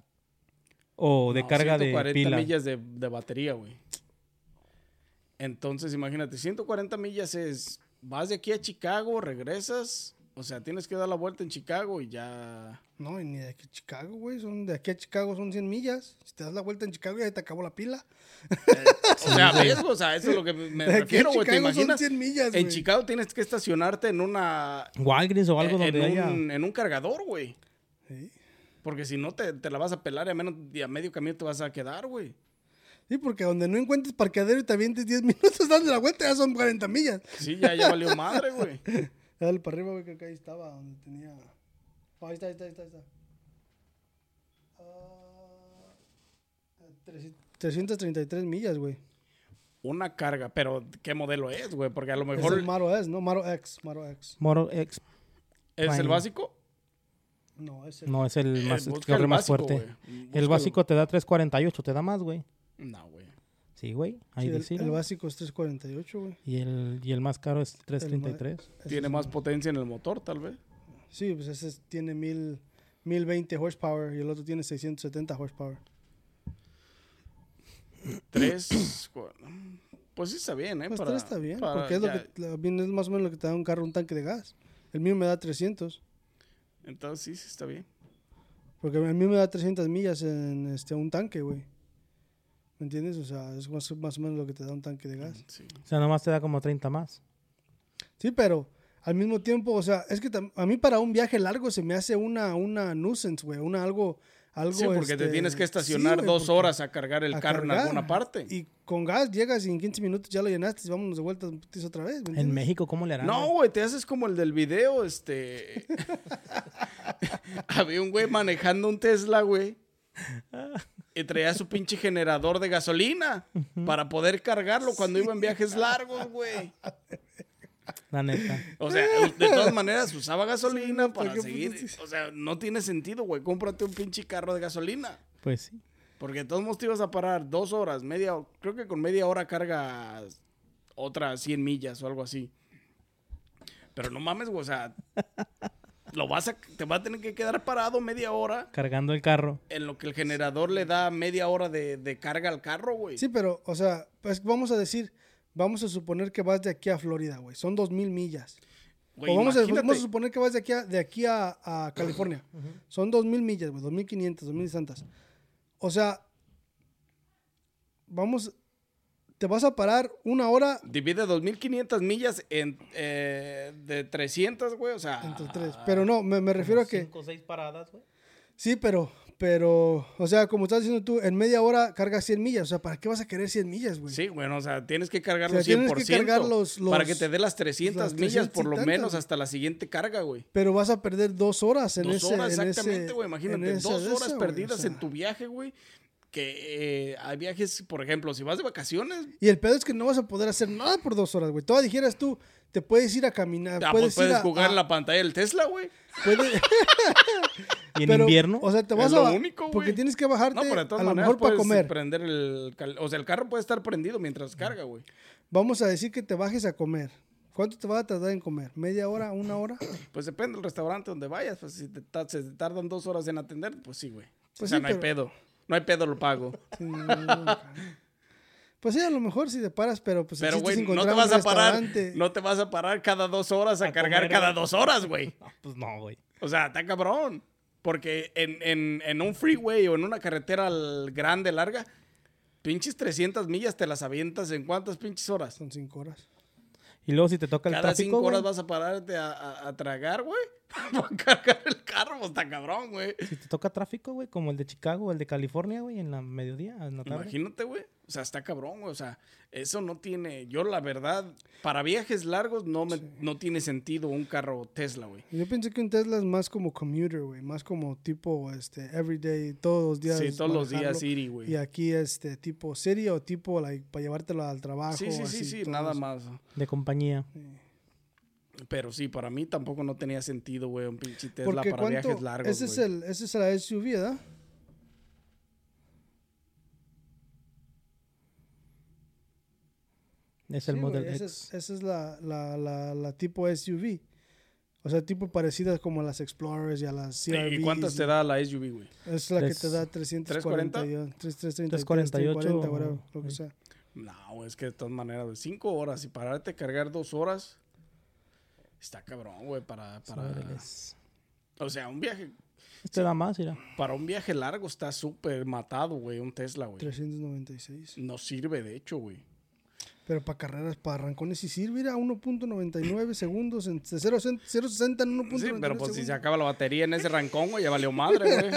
¿O de no, carga de 140 pila? millas de, de batería, güey. Entonces, imagínate, 140 millas es, vas de aquí a Chicago, regresas, o sea, tienes que dar la vuelta en Chicago y ya... No, y ni de aquí a Chicago, güey. Son, de aquí a Chicago son 100 millas. Si te das la vuelta en Chicago ya te acabó la pila. O sea, ¿ves? O sea, eso es lo que me de refiero, güey. ¿Te Chicago son imaginas? 100 millas, En. Chicago tienes que estacionarte en una... Walgreens o algo en, donde haya... un, en un cargador, güey. Sí. Porque si no, te, te la vas a pelar y a, menos, y a medio camino te vas a quedar, güey. Sí, porque donde no encuentres parqueadero y te avientes 10 minutos dando la vuelta ya son 40 millas. Sí, ya, ya valió madre, güey. Dale para arriba, güey, que acá ahí estaba, donde tenía... Oh, ahí está, ahí está, ahí está. Ahí está. Ah, 333 millas, güey. Una carga, pero ¿qué modelo es, güey? Porque a lo Es mejor el Maro S, ¿no? Maro X, Maro X. Es el básico. No, es el... No, es el Eh, más, el más básico, fuerte. El básico te da 348, te da más, güey. No, güey. Sí, güey. Ahí Sí, el, el básico es 348, güey. Y el, y el más caro es 333. Ese Tiene más potencia en el motor, tal vez. Sí, pues ese es- tiene mil, 1020 horsepower y el otro tiene 670 horsepower. Tres. pues sí está bien, ¿eh? Pues Para- tres está bien, para porque es, lo que, es más o menos lo que te da un carro, un tanque de gas. El mío me da 300, Entonces sí, sí está bien. porque el mío me da 300 millas en este, un tanque, güey. ¿Me entiendes? O sea, es más, más o menos lo que te da un tanque de gas. Sí. O sea, nomás te da como 30 más. Sí, pero al mismo tiempo, o sea, es que a mí para un viaje largo se me hace una, una nuisance, güey, una algo, algo Sí, porque te este, tienes que sí, estacionar dos horas a cargar el a carro en alguna parte. Y con gas llegas y en 15 minutos ya lo llenaste y vámonos de vuelta otra vez. ¿me En? México, ¿cómo le harán? No, güey, te haces como el del video, este... Había un güey manejando un Tesla, güey. Y traía su pinche generador de gasolina para poder cargarlo cuando iba en viajes largos, güey. La neta. O sea, de todas maneras usaba gasolina Sí, para ¿para qué seguir. O sea, no tiene sentido, güey. Cómprate un pinche carro de gasolina. Pues sí. Porque de todos modos te ibas a parar dos horas, media Creo que con media hora cargas otras 100 millas o algo así. Pero no mames, güey. O sea, lo vas a, te va a tener que quedar parado media hora Cargando el carro. en lo que el generador le da media hora de, de carga al carro, güey. Sí, pero, o sea, pues vamos a decir, Vamos a suponer que vas de aquí a Florida, güey. Son dos mil millas. Güey, o vamos a, vamos a suponer que vas de aquí a, de aquí a, a California. Son dos mil millas, güey. Dos mil quinientas, dos mil santas. O sea, vamos... Te vas a parar una hora Divide 2.500 millas en, eh, de 300, güey. O sea, entre tres. Pero no, me, me refiero a que... Cinco o seis paradas, güey. Sí, pero... Pero, o sea, como estás diciendo tú, en media hora cargas 100 millas. O sea, ¿para qué vas a querer 100 millas, güey? Sí, bueno, o sea, tienes que cargarlo O sea, tienes 100%. que cargar los- los- para que te dé las 300 las millas 300 por lo menos hasta la siguiente carga, güey. Pero vas a perder dos horas en Dos ese... horas en exactamente, güey. Imagínate, dos horas perdidas o sea. en tu viaje, güey. Que eh, hay viajes, por ejemplo, si vas de vacaciones, Y el pedo es que no vas a poder hacer nada por dos horas, güey. Todavía dijeras tú, te puedes ir a caminar, ah, puedes, pues puedes ir a- jugar a- en la pantalla del Tesla, güey. puedes- Y en pero, invierno. O sea, te vas Es lo a... único, porque tienes que bajarte No, pero de todas a lo mejor para comer. prender el... cal- O sea, el carro puede estar prendido mientras carga, güey. Vamos a decir que te bajes a comer. ¿Cuánto te va a tardar en comer? ¿Media hora? ¿Una hora? Pues depende del restaurante donde vayas. Pues si te, ta- se te tardan dos horas en atender, pues sí, güey. Pues o sea, sí, no hay pero- pedo. No hay pedo, lo pago. Sí. Pues sí, a lo mejor si te paras, pero pues Pero, güey, no te vas a parar. No te vas a parar cada dos horas a, A cargar comer, cada dos horas, güey. No, pues no, güey. O sea, está cabrón. Porque en, en, en un freeway o en una carretera grande, larga, pinches 300 millas te las avientas en cuántas pinches horas. Son cinco horas. Y luego si te toca el Cada tráfico, cinco horas güey, vas a pararte a, a- a tragar, güey. Para cargar el carro, pues está cabrón, güey. si te toca tráfico, güey, como el de Chicago o el de California, güey, en la mediodía, en la tarde. Imagínate, güey. O sea, está cabrón, güey. O sea, eso no tiene. Yo, la verdad, para viajes largos no, me, no tiene sentido un carro Tesla, güey. Yo pensé que un Tesla es más como commuter, güey. Más como tipo, este, everyday, todos los días. Sí, todos los días. Siri, güey. Y aquí, este, tipo city o tipo, like, para llevártelo al trabajo. Sí, sí, sí, así, sí, nada eso. más. De compañía. Pero sí, para mí tampoco no tenía sentido, güey, un pinche Tesla Porque para cuánto, viajes largos, ese es el, ese es la SUV, ¿verdad? Es el Sí, Model güey, esa X. es, esa es la, la, la, la tipo SUV. O sea, tipo parecidas como a las Explorers y a las CRVs. ¿Y cuántas te da la SUV, güey? Es la que te da 340, 340? 330, 348, 340, whatever, lo que sí. sea. No, es que de todas maneras, güey, cinco horas y pararte a cargar dos horas. Está cabrón, güey, para, para... O sea, un viaje, Este da más, mira. para un viaje largo está súper matado, güey, un Tesla, güey. 396. No sirve, de hecho, güey. Pero para carreras, para arrancones sí sirve, era 1.99 segundos, en, de 0 a 0.60 en 1.99 Sí, pero pues si se acaba la batería en ese rancón, güey, ya valió madre,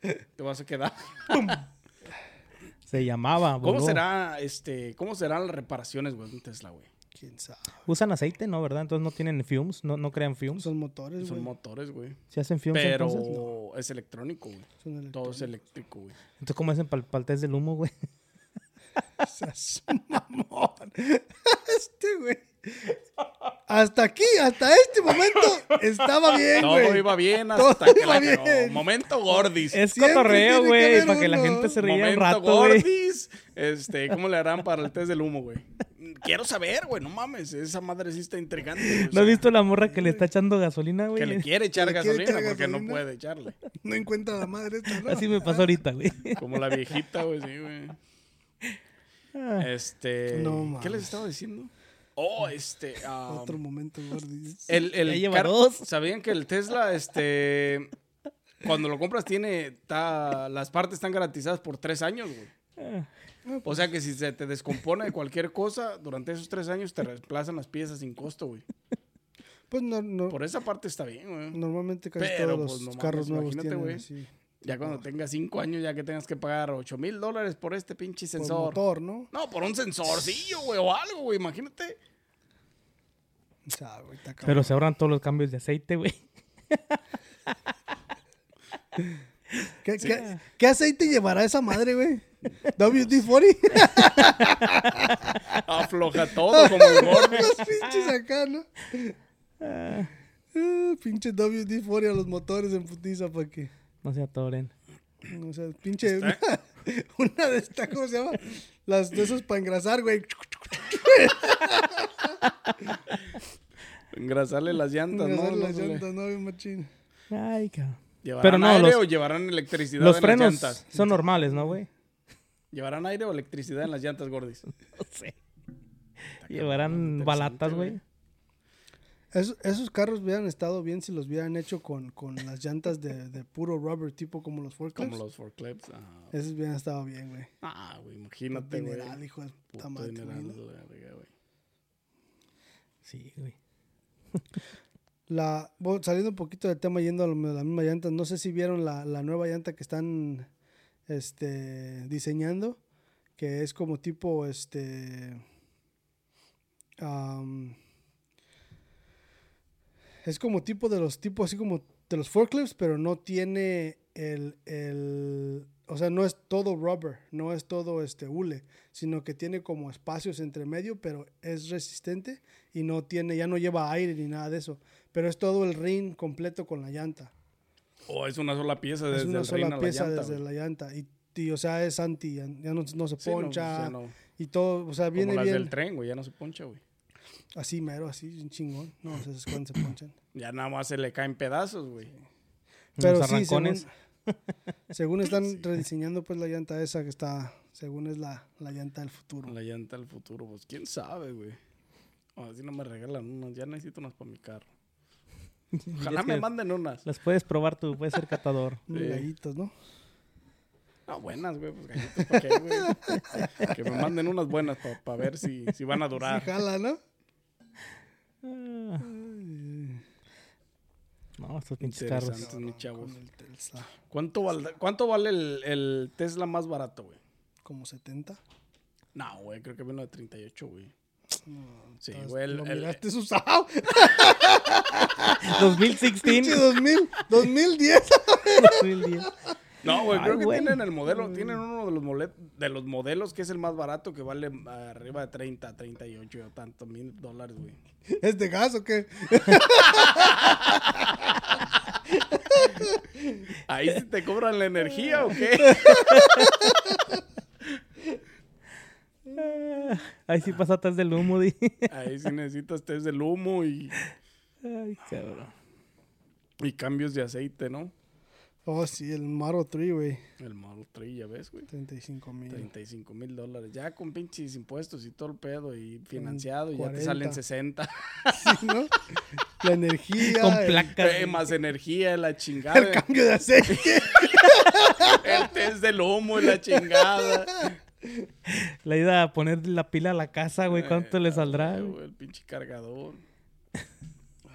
güey. Te vas a quedar. Se llamaba. ¿Cómo voló. será, este, cómo serán las reparaciones, güey, de un Tesla, güey? ¿Quién sabe? Usan aceite, ¿no? ¿Verdad? Entonces no tienen fumes, no, no crean fumes. Son motores, Son güey. motores, güey. Si hacen fumes, Pero entonces. es electrónico, güey. Son Todo es eléctrico, güey. Entonces, ¿cómo hacen para el test del humo, güey? Seas mamón. Este, güey. Hasta aquí, hasta este momento, estaba bien, Todo güey. iba bien Todo hasta que iba la cagó. bien. Momento gordis. Es Siempre cotorreo, tiene que güey, haber para que la uno. gente se ría un Momento rato, güey. gordis. Este, ¿cómo le harán para el test del humo, güey? Quiero saber, güey, no mames. Esa madre sí está intrigante. güey, o ¿No sea, has visto la morra que le está echando gasolina, Que le güey? quiere echar Que le quiere gasolina echar porque no gasolina. puede echarle. No encuentra la madre esta, ¿no? Así me pasó ahorita, güey. Como la viejita, güey, sí, güey. Este. No ¿Qué les estaba diciendo? Oh, este. ah, Otro momento, gordis. el, el Ya lleva car- dos. ¿Sabían que el Tesla, este. Cuando lo compras, tiene. Está, las partes están garantizadas por tres años, güey. O sea que si se te descompone cualquier cosa, durante esos tres años te reemplazan las piezas sin costo, güey. Pues no, no, Por esa parte está bien, güey. normalmente casi Pero, todos los pues, no mames, carros nuevos imagínate, tienen güey. así, Ya cuando tengas cinco años, ya que tengas que pagar ocho mil dólares por este pinche por sensor. motor, ¿no? No, por un sensorcillo, güey, o algo, güey, imagínate. O sea, güey, está. Pero se ahorran todos los cambios de aceite, güey. ¿Qué, qué, qué aceite llevará esa madre, güey? WD-40. Afloja todo como el gordo. los pinches acá, ¿no? Ah, pinche WD-40 a los motores en putiza para que... No se atoren. O sea, pinche... Una, una de estas, ¿cómo se llama? Las de esos para engrasar, güey. Engrasarle las llantas, Engrasar ¿no? las No, llantas, no, bien machín. Ay, cabrón. ¿Llevarán Pero no, aire los- o llevarán electricidad Los en frenos las llantas? son normales, ¿no, güey? ¿Llevarán aire o electricidad en las llantas, gordis? No sé. Llevarán balatas, güey. Esos, esos carros hubieran estado bien si los hubieran hecho con, con las llantas de, de puro rubber, tipo como los forklifts. Como los forklifts. ajá. Esos hubieran estado bien, güey. Ah, güey, imagínate, güey. Dineral, hijo de puta madre, dineral, güey. Sí, güey. La, bueno, saliendo un poquito del tema, yendo a lo- la misma llanta, no sé si vieron la, la nueva llanta que están este, diseñando, que es como tipo, este, es como tipo de los tipos, así como de los forklifts, pero no tiene el, el, o sea, no es todo rubber, no es todo este hule, sino que tiene como espacios entre medio, pero es resistente y no tiene, ya no lleva aire ni nada de eso, pero es todo el ring completo con la llanta. O es una sola pieza desde es una el rin a sola la pieza llanta, desde la llanta y, y, o sea, es anti, ya no, no se Sí, no, poncha pues, ya no. y todo, o sea, Como viene las bien del tren, güey, ya no se poncha, güey. Así mero, así un chingón, no sé si es cuando se ponchan. Ya nada más se le caen pedazos, güey. Pero Los sí, según, arrancones. según están rediseñando pues la llanta esa que está, según es la, la llanta del futuro. La llanta del futuro, pues quién sabe, güey. O así no me regalan unas, ya necesito unas para mi carro. Ojalá me manden unas. Las puedes probar tú, puedes ser catador. Sí. gallitos, ¿no? No, buenas, güey, pues galletas para qué, güey. que me manden unas buenas para ver si, si van a durar. Sí, jala, ¿no? Ah. No, estos pinches carros. Mis chavos. Con el Tesla, ¿Cuánto, val- cuánto vale el, el Tesla más barato, güey? como 70. No, güey, creo que vino de 38, güey. Sí, Estás- güey. el- Lo el- miraste usado. 2016. Pinche 2000, 2010. 2010. No, güey, Ay, creo que güey. tienen el modelo, tienen uno de los, mole- de los modelos que es el más barato que vale arriba de 30, 38 o tanto mil dólares, güey. ¿Es de gas o qué? Ahí sí te cobran la energía o qué? Ahí sí pasa atrás del humo, di. Ahí sí necesitas test del humo y, Ay, cabrón. y cambios de aceite, ¿no? Oh, sí, el Model 3, güey. El Model 3, ya ves, güey. 35 mil. 35 mil dólares. Ya con pinches impuestos y todo el pedo y financiado, ya te 40. salen 60. Sí, ¿no? La energía. Con el- placas. Eh, más energía, la chingada. El cambio de aceite. El test del humo y la chingada. La ida a poner la pila a la casa, güey. ¿Cuánto Eh, le saldrá? güey, güey? El pinche cargador.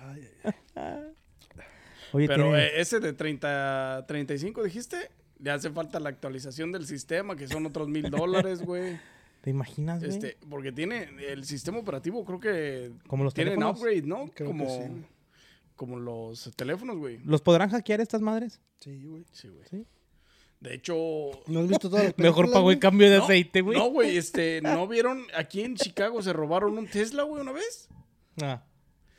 Ay, ay, Oye, Pero tiene- eh, ese de 30, 35, dijiste, le hace falta la actualización del sistema, que son otros mil dólares, güey. ¿te imaginas, güey? Este, porque tiene el sistema operativo, creo que Como los tienen teléfonos. upgrade, ¿no? Creo que como, sí, como los teléfonos, güey. ¿Los podrán hackear estas madres? Sí, güey. Sí, güey. Sí. De hecho, ¿No has visto todas las Mejor pagó el cambio de No, aceite, güey. No, güey, este, ¿no vieron aquí en Chicago se robaron un Tesla, güey, una vez? Ah,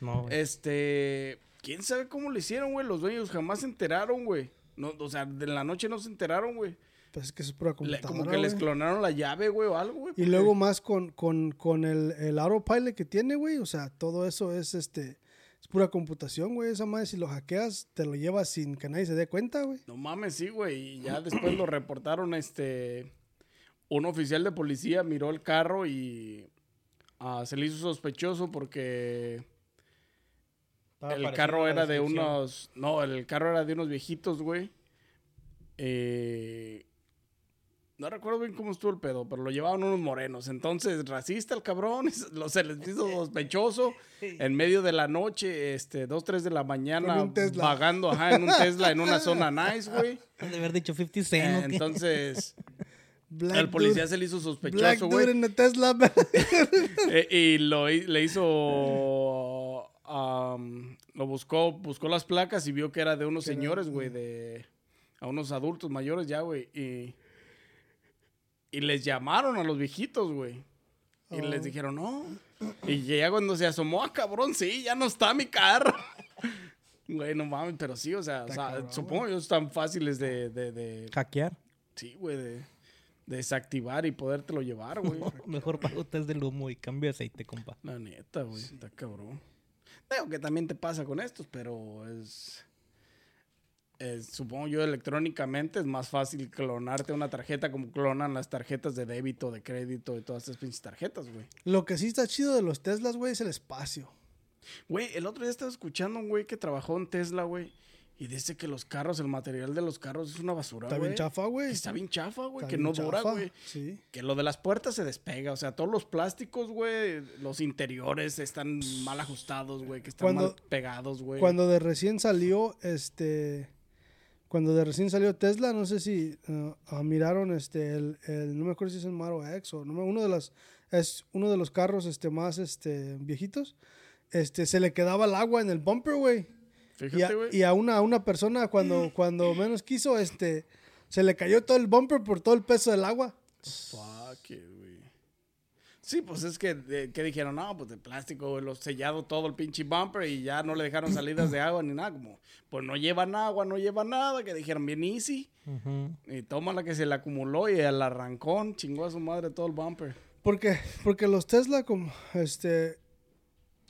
no, güey. Este, quién sabe cómo lo hicieron, güey, los dueños jamás se enteraron, güey. No, o sea, de la noche no se enteraron, güey. Pues es que es pura Le- computadora, como que les güey. clonaron la llave, güey, o algo, güey. Y luego más con, con, con el, el autopilot que tiene, güey. O sea, todo eso es este es pura computación, güey. Esa madre, si lo hackeas, te lo llevas sin que nadie se dé cuenta, güey. No mames, sí, güey. Y ya después lo reportaron, este. Un oficial de policía miró el carro y ah, se le hizo sospechoso porque el carro era de unos. No, el carro era de unos viejitos, güey. Eh, no recuerdo bien cómo estuvo el pedo, pero lo llevaban unos morenos. Entonces, racista el cabrón, lo, se les hizo sospechoso. En medio de la noche, este, 2, 3 de la mañana, vagando, ajá, en un Tesla, en una zona nice, güey. De haber dicho 50 Eh, Cent. entonces, Black el policía dude- se le hizo sospechoso, güey. Tesla. Eh, y lo le hizo. Am, lo buscó, buscó las placas y vio que era de unos señores, güey, de. A unos adultos mayores ya, güey. Y. Y les llamaron a los viejitos, güey. Y les Oh. dijeron, no. Y ya cuando se asomó, ah, cabrón, sí, ya no está mi carro. Güey, no mames, pero sí, o sea, o sea, cabrón, supongo que están fáciles de, de, de- Hackear. sí, güey, de, de desactivar y podértelo llevar, güey. Mejor pago test del humo y cambio de aceite, compa. La neta, güey, está cabrón. Que también te pasa con estos, pero es. supongo yo electrónicamente es más fácil clonarte una tarjeta como clonan las tarjetas de débito, de crédito y todas esas pinches tarjetas, güey. Lo que sí está chido de los Teslas, güey, es el espacio. Güey, el otro día estaba escuchando a un güey que trabajó en Tesla, güey. Y dice que los carros, el material de los carros es una basura, Está bien chafa, güey. Está bien chafa, güey. Que no dura, güey. Sí. Que lo de las puertas se despega. O sea, todos los plásticos, güey. Los interiores están mal ajustados, güey. Que están Cuando- mal pegados, güey. Cuando de recién salió, este... Cuando de recién salió Tesla, no sé si ah, ah, miraron este el, el- no me acuerdo si es el Maro X o no uno de las es uno de los carros este más este viejitos. Este se le quedaba el agua en el bumper, güey. Y a, Fíjate, güey. y a una, a una persona cuando, cuando menos quiso, este, se le cayó todo el bumper por todo el peso del agua. Fuck it, güey. Sí, pues es que, de- que dijeron, no, pues de plástico, güey, lo sellado todo el pinche bumper y ya no le dejaron salidas de agua ni nada. Como, pues no llevan agua, no lleva nada. Que dijeron, bien easy. Ujú. Y toma la que se le acumuló y el arrancón chingó a su madre todo el bumper. Porque, porque los Tesla como, este,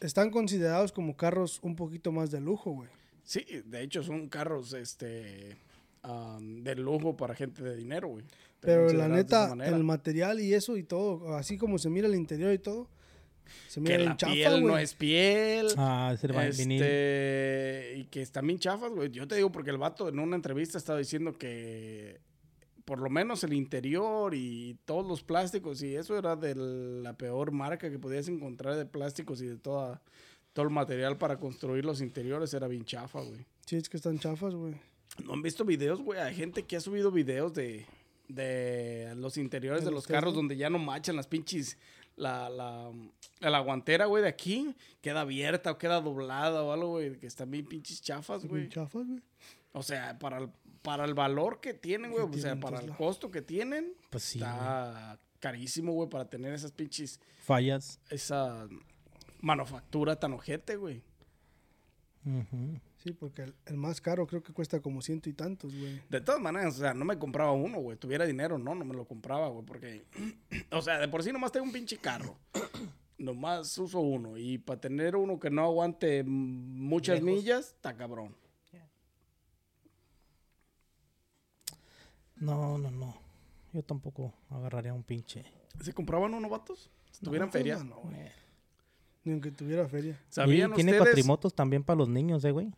están considerados como carros un poquito más de lujo, güey. Sí, de hecho son carros, este, de lujo para gente de dinero, güey. Pero la neta, el material y eso y todo, así como se mira el interior y todo, se mira que bien la chafa, piel no es piel. Ah, es el. Este, y que están bien chafas, güey. Yo te digo porque el vato en una entrevista estaba diciendo que por lo menos el interior y todos los plásticos y eso era de la peor marca que podías encontrar de plásticos y de toda, todo el material para construir los interiores era bien chafa, güey. Sí, es que están chafas, güey. ¿No han visto videos, güey? Hay gente que ha subido videos de, de los interiores ¿De de los los carros donde ya no machan las pinches. La, la, la guantera, güey, de aquí queda abierta o queda doblada o algo, güey, que están bien pinches chafas, güey. Bien chafas, güey. O sea, para el, para el valor que tienen, güey, o sea, para el costo que tienen, Pues sí, güey. está carísimo, güey, para tener esas pinches, Fallas. esa manufactura tan ojete, güey. Sí, porque el, el más caro creo que cuesta como ciento y tantos, güey. De todas maneras, o sea, no me compraba uno, güey. Tuviera dinero, no, no me lo compraba, güey. Porque, o sea, de por sí nomás tengo un pinche carro. Nomás uso uno. Y para tener uno que no aguante muchas Lejos. millas, está cabrón. No, no, no. Yo tampoco agarraría un pinche. ¿Se compraban unos vatos? Si tuvieran No, feria. Tesla no, güey. Ni aunque tuviera feria. ¿Sabían Y tiene ustedes, cuatrimotos también para los niños, eh, güey.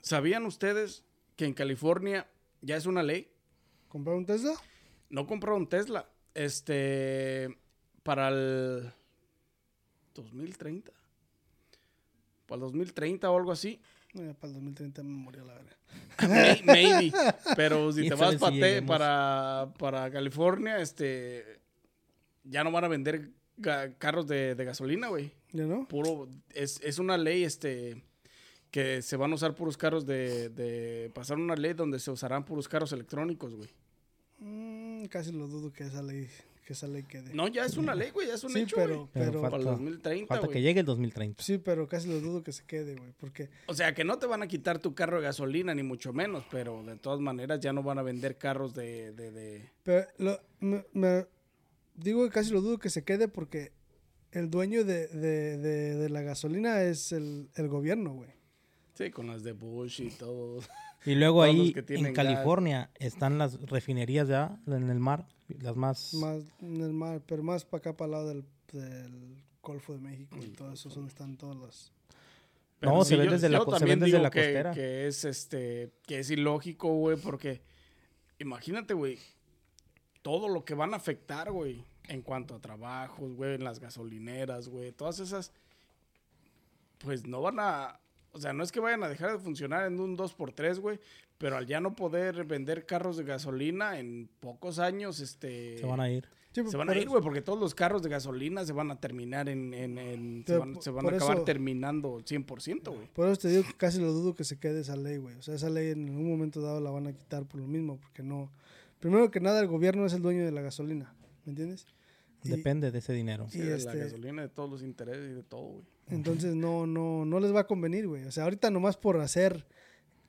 ¿Sabían ustedes que en California ya es una ley? ¿Comprar un Tesla? No compraron Tesla. Este. Para el 2030. Para el 2030 o algo así. No, ya para el 2030 me moría la verga. May- Maybe. Pero si ¿Quién te vas si pa te- lleguemos? para, para California, este. Ya no van a vender ga- carros de, de gasolina, güey. ¿Ya no? Puro. Es, es una ley, este. Que se van a usar puros carros de, de. Pasar una ley donde se usarán puros carros electrónicos, güey. Mm, casi lo dudo que esa ley, que esa ley quede. No, ya es una ley, güey. Ya es un sí, hecho, pero, Para el Falta- 2030, Falta güey. que llegue el 2030. sí, pero casi lo dudo que se quede, güey. Porque O sea, que no te van a quitar tu carro de gasolina, ni mucho menos, pero de todas maneras ya no van a vender carros de... de, de- pero lo- me, me- digo que casi lo dudo que se quede porque el dueño de, de, de, de la gasolina es el, el gobierno, güey. Sí, con las de Bush y todo. Y luego ahí en gas. California están las refinerías ya en el mar, las más... Más en el mar, pero más para acá, para el lado del, del Golfo de México y todo eso, es donde están todas las... No, se ven yo- desde la yo se ven desde digo la que- costera. Que es, este, que es ilógico, güey, porque imagínate, güey, todo lo que van a afectar, güey, en cuanto a trabajos, güey, en las gasolineras, güey, todas esas, pues no van a, o sea, no es que vayan a dejar de funcionar en un 2x3, güey, pero al ya no poder vender carros de gasolina en pocos años, este... Se van a ir. Sí, Se van a ir, güey, porque todos los carros de gasolina se van a terminar en... en- en- se van, se van a acabar eso- terminando 100%, güey. Por eso te digo que casi lo dudo que se quede esa ley, güey. O sea, esa ley en algún momento dado la van a quitar por lo mismo, porque no... Primero que nada, el gobierno es el dueño de la gasolina, ¿me entiendes? Y Depende de ese dinero. Sí, Y de este- la gasolina, de todos los intereses y de todo, güey. Entonces no, no, no les va a convenir, güey. O sea, ahorita nomás por hacer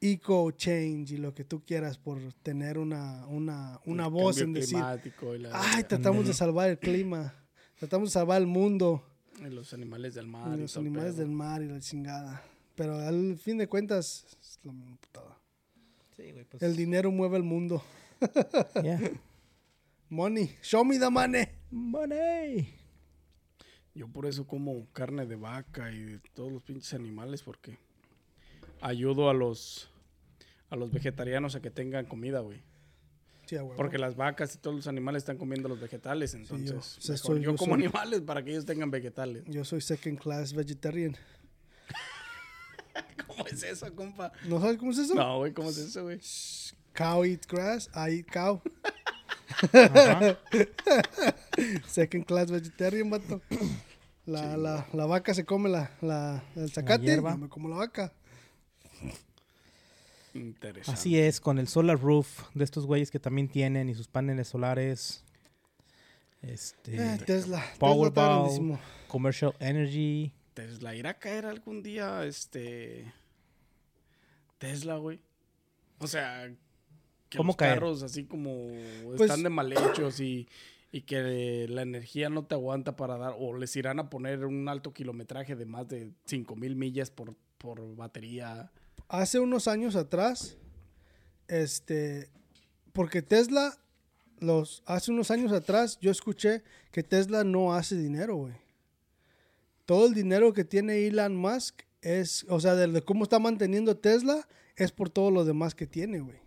eco change y lo que tú quieras, por tener una, una, una El voz cambio en decir, climático y la- ay, tratamos de salvar el clima, tratamos de salvar el mundo. y los animales del mar. y y los animales pedo. del mar y la chingada. Pero al fin de cuentas, es la misma putada. Sí, güey, pues. El dinero mueve el mundo. yeah. Money. Show me the money. Money. Yo por eso como carne de vaca y de todos los pinches animales porque ayudo a los a los vegetarianos a que tengan comida, güey. Sí. Porque las vacas y todos los animales están comiendo los vegetales, entonces yo- o sea, mejor soy- yo, yo como soy- animales para que ellos tengan vegetales. Yo soy second class vegetarian. ¿Cómo es eso, compa? ¿No sabes cómo es eso? No, güey, ¿cómo es eso, güey? Cow eats grass, I eat cow. Ajá. Second class vegetarian, vato. La, la, la vaca se come la, la, el zacate. Yo me como la vaca. Interesante. Así es, con el solar roof de estos güeyes que también tienen y sus paneles solares. Este. Eh, Tesla. Powerball. Commercial Energy. Tesla irá a caer algún día, este. Tesla, güey. O sea, que ¿Cómo los caer? carros así como Pues- están de mal hechos y, y que la energía no te aguanta para dar, o les irán a poner un alto kilometraje de más de 5000 millas por, por batería. Hace unos años atrás, este, porque Tesla, los, hace unos años atrás yo escuché que Tesla no hace dinero, güey. Todo el dinero que tiene Elon Musk es, o sea, de, de cómo está manteniendo Tesla, es por todo lo demás que tiene, güey.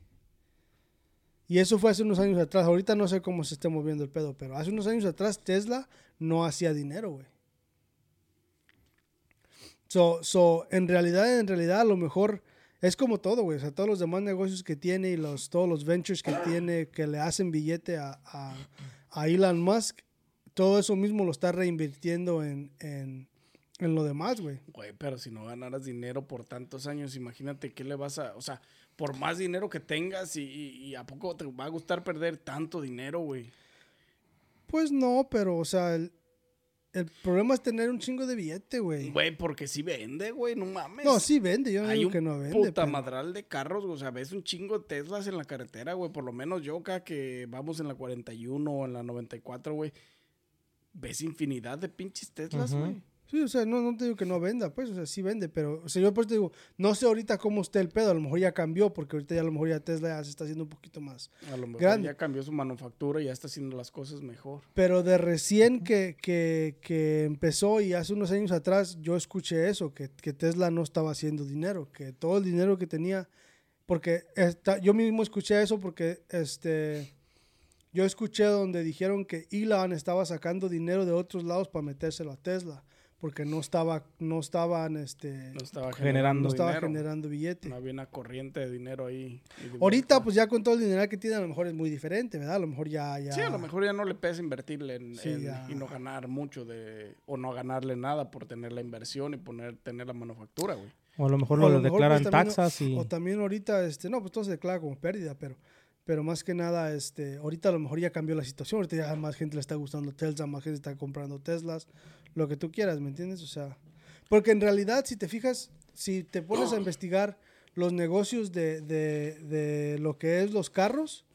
Y eso fue hace unos años atrás. Ahorita no sé cómo se esté moviendo el pedo, pero hace unos años atrás Tesla no hacía dinero, güey. So, so, en realidad, en realidad, a lo mejor es como todo, güey. O sea, todos los demás negocios que tiene y los, todos los ventures que tiene que le hacen billete a, a, a Elon Musk, todo eso mismo lo está reinvirtiendo en, en, en lo demás, güey. Güey, pero si no ganaras dinero por tantos años, imagínate qué le vas a. O sea, por más dinero que tengas y, y- y a poco te va a gustar perder tanto dinero, güey. Pues no, pero, o sea, el, el problema es tener un chingo de billete, güey. Güey, porque si vende, güey, no mames. No, sí vende, yo no Hay digo un que no vende. puta pero- madral de carros, güey, o sea, ves un chingo de Teslas en la carretera, güey. Por lo menos yo acá que vamos en la 41 o en la 94, güey. Ves infinidad de pinches Teslas, güey. Sí, o sea, no, no te digo que no venda, pues, o sea, sí vende, pero, o sea, yo pues te digo, no sé ahorita cómo está el pedo, a lo mejor ya cambió, porque ahorita ya a lo mejor ya Tesla ya se está haciendo un poquito más. A lo mejor Grande. ya cambió su manufactura y ya está haciendo las cosas mejor. Pero de recién que, que, que empezó y hace unos años atrás, yo escuché eso, que, que Tesla no estaba haciendo dinero, que todo el dinero que tenía, porque esta- yo mismo escuché eso porque este, yo escuché donde dijeron que Elon estaba sacando dinero de otros lados para metérselo a Tesla, porque no estaba, no estaban, este, No estaba Generando. no estaba dinero. generando billete. No había una corriente de dinero ahí. Ahorita, pues ya con todo el dinero que tiene, a lo mejor es muy diferente, ¿verdad? A lo mejor ya... ya Sí, a lo mejor ya no le pesa invertirle en, Sí, en- y no ganar mucho de o no ganarle nada por tener la inversión y poner tener la manufactura, güey. O a lo mejor O lo, lo mejor, declaran pues, taxas y. O también ahorita, este, no, pues todo se declara como pérdida, pero, pero más que nada, este, ahorita a lo mejor ya cambió la situación, ahorita ya más gente le está gustando Tesla, más gente está comprando Teslas, lo que tú quieras, ¿me entiendes? O sea, porque en realidad, si te fijas, si te pones a investigar los negocios de, de, de lo que es los carros,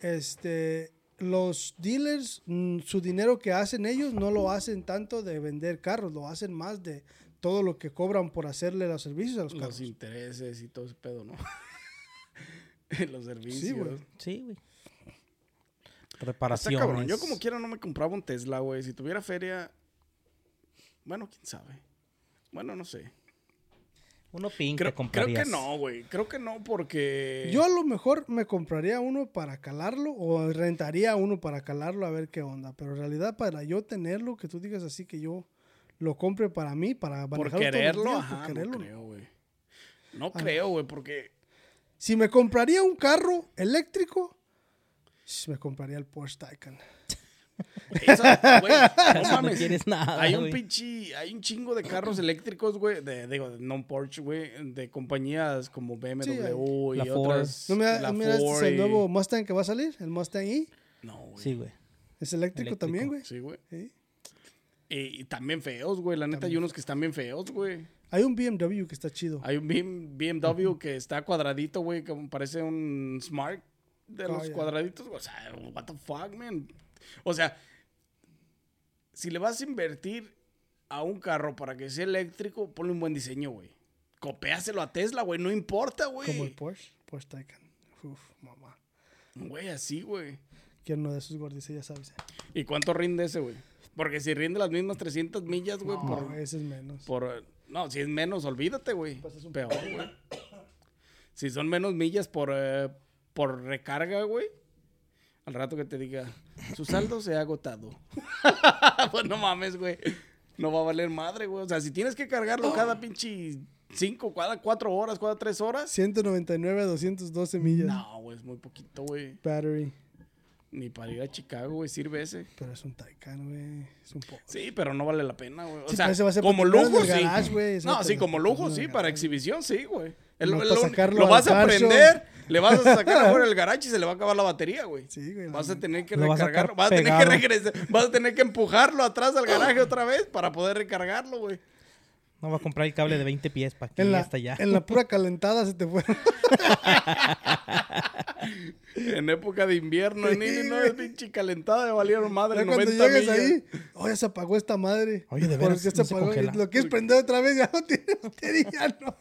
este, los dealers, mm, su dinero que hacen ellos no lo hacen tanto de vender carros, lo hacen más de todo lo que cobran por hacerle los servicios a los Los carros. intereses y todo ese pedo, ¿no? Los servicios. Sí, güey. Sí, güey. Está Reparaciones. cabrón. Yo como quiera no me compraba un Tesla, güey. Si tuviera feria... Bueno, quién sabe. Bueno, no sé. Uno pink Creo, creo comprarías. que no, güey. Creo que no porque... Yo a lo mejor me compraría uno para calarlo o rentaría uno para calarlo a ver qué onda. Pero en realidad para yo tenerlo, que tú digas así que yo lo compre para mí, para Por quererlo, ajá, por quererlo, no no. creo, güey. No Ah. creo, güey, porque... Si me compraría un carro eléctrico, me compraría el Porsche Taycan. Esa, güey, no mames. quieres nada, Hay un güey. pinche, hay un chingo de carros eléctricos, güey, de, digo, de non Porsche, güey, de compañías como BMW Sí, y La Ford. otras. ¿No me la mira este es Ford el nuevo Mustang que va a salir? ¿El Mustang E? No, güey. Sí, güey. ¿Es eléctrico, Eléctrico. también, güey? Sí, güey. Sí. Y, y también feos, güey. La neta, hay unos que están bien feos, güey. Hay un BMW que está chido. Hay un BM BMW que está cuadradito, güey, que parece un Smart de los ya. cuadraditos. O sea, what the fuck, man. O sea, si le vas a invertir a un carro para que sea eléctrico, ponle un buen diseño, güey. Copéaselo a Tesla, güey. No importa, güey. Como el Porsche. Porsche Taycan. Uf, mamá. Güey, así, güey. Quiero uno de esos gorditos, ya sabes. ¿Y cuánto rinde ese, güey? Porque si rinde las mismas 300 millas, güey, No, por, ese es menos. por... No, si es menos, olvídate, güey. Pues es un Peor, güey. Si son menos millas por, eh, por recarga, güey. Al rato que te diga, su saldo se ha agotado. pues no mames, güey. No va a valer madre, güey. O sea, si tienes que cargarlo cada pinche 5, cada 4 horas, cada 3 horas. 199 a 212 millas. No, güey, es muy poquito, güey. Battery. Ni para ir a Chicago, güey, sirve ese. Pero es un Taycan, güey. Es un poco. Sí, pero no vale la pena, güey. O Sí, sea, ese va a ser como lujo, el sí. garage, güey, no, sí, como lujo, sí, el para exhibición, sí, güey. El- No, el- para lo- sacarlo lo al vas a prender, le vas a sacar afuera del garage y se le va a acabar la batería, güey. Sí, güey. Vas a tener que Lo vas a recargarlo, vas a tener que regresar, vas a tener que empujarlo atrás al garaje otra vez para poder recargarlo, güey. No va a comprar el cable de 20 pies para que En llegue la, hasta allá. en la pura calentada se te fue. En época de invierno, en Illinois, pinche calentada de valieron madre, Ya cuando 90 llegues millas. ahí, oh, ya se apagó esta madre. Oye, de Porque veras, ya no se apagó. lo quieres prender otra vez, ya no tiene batería, no.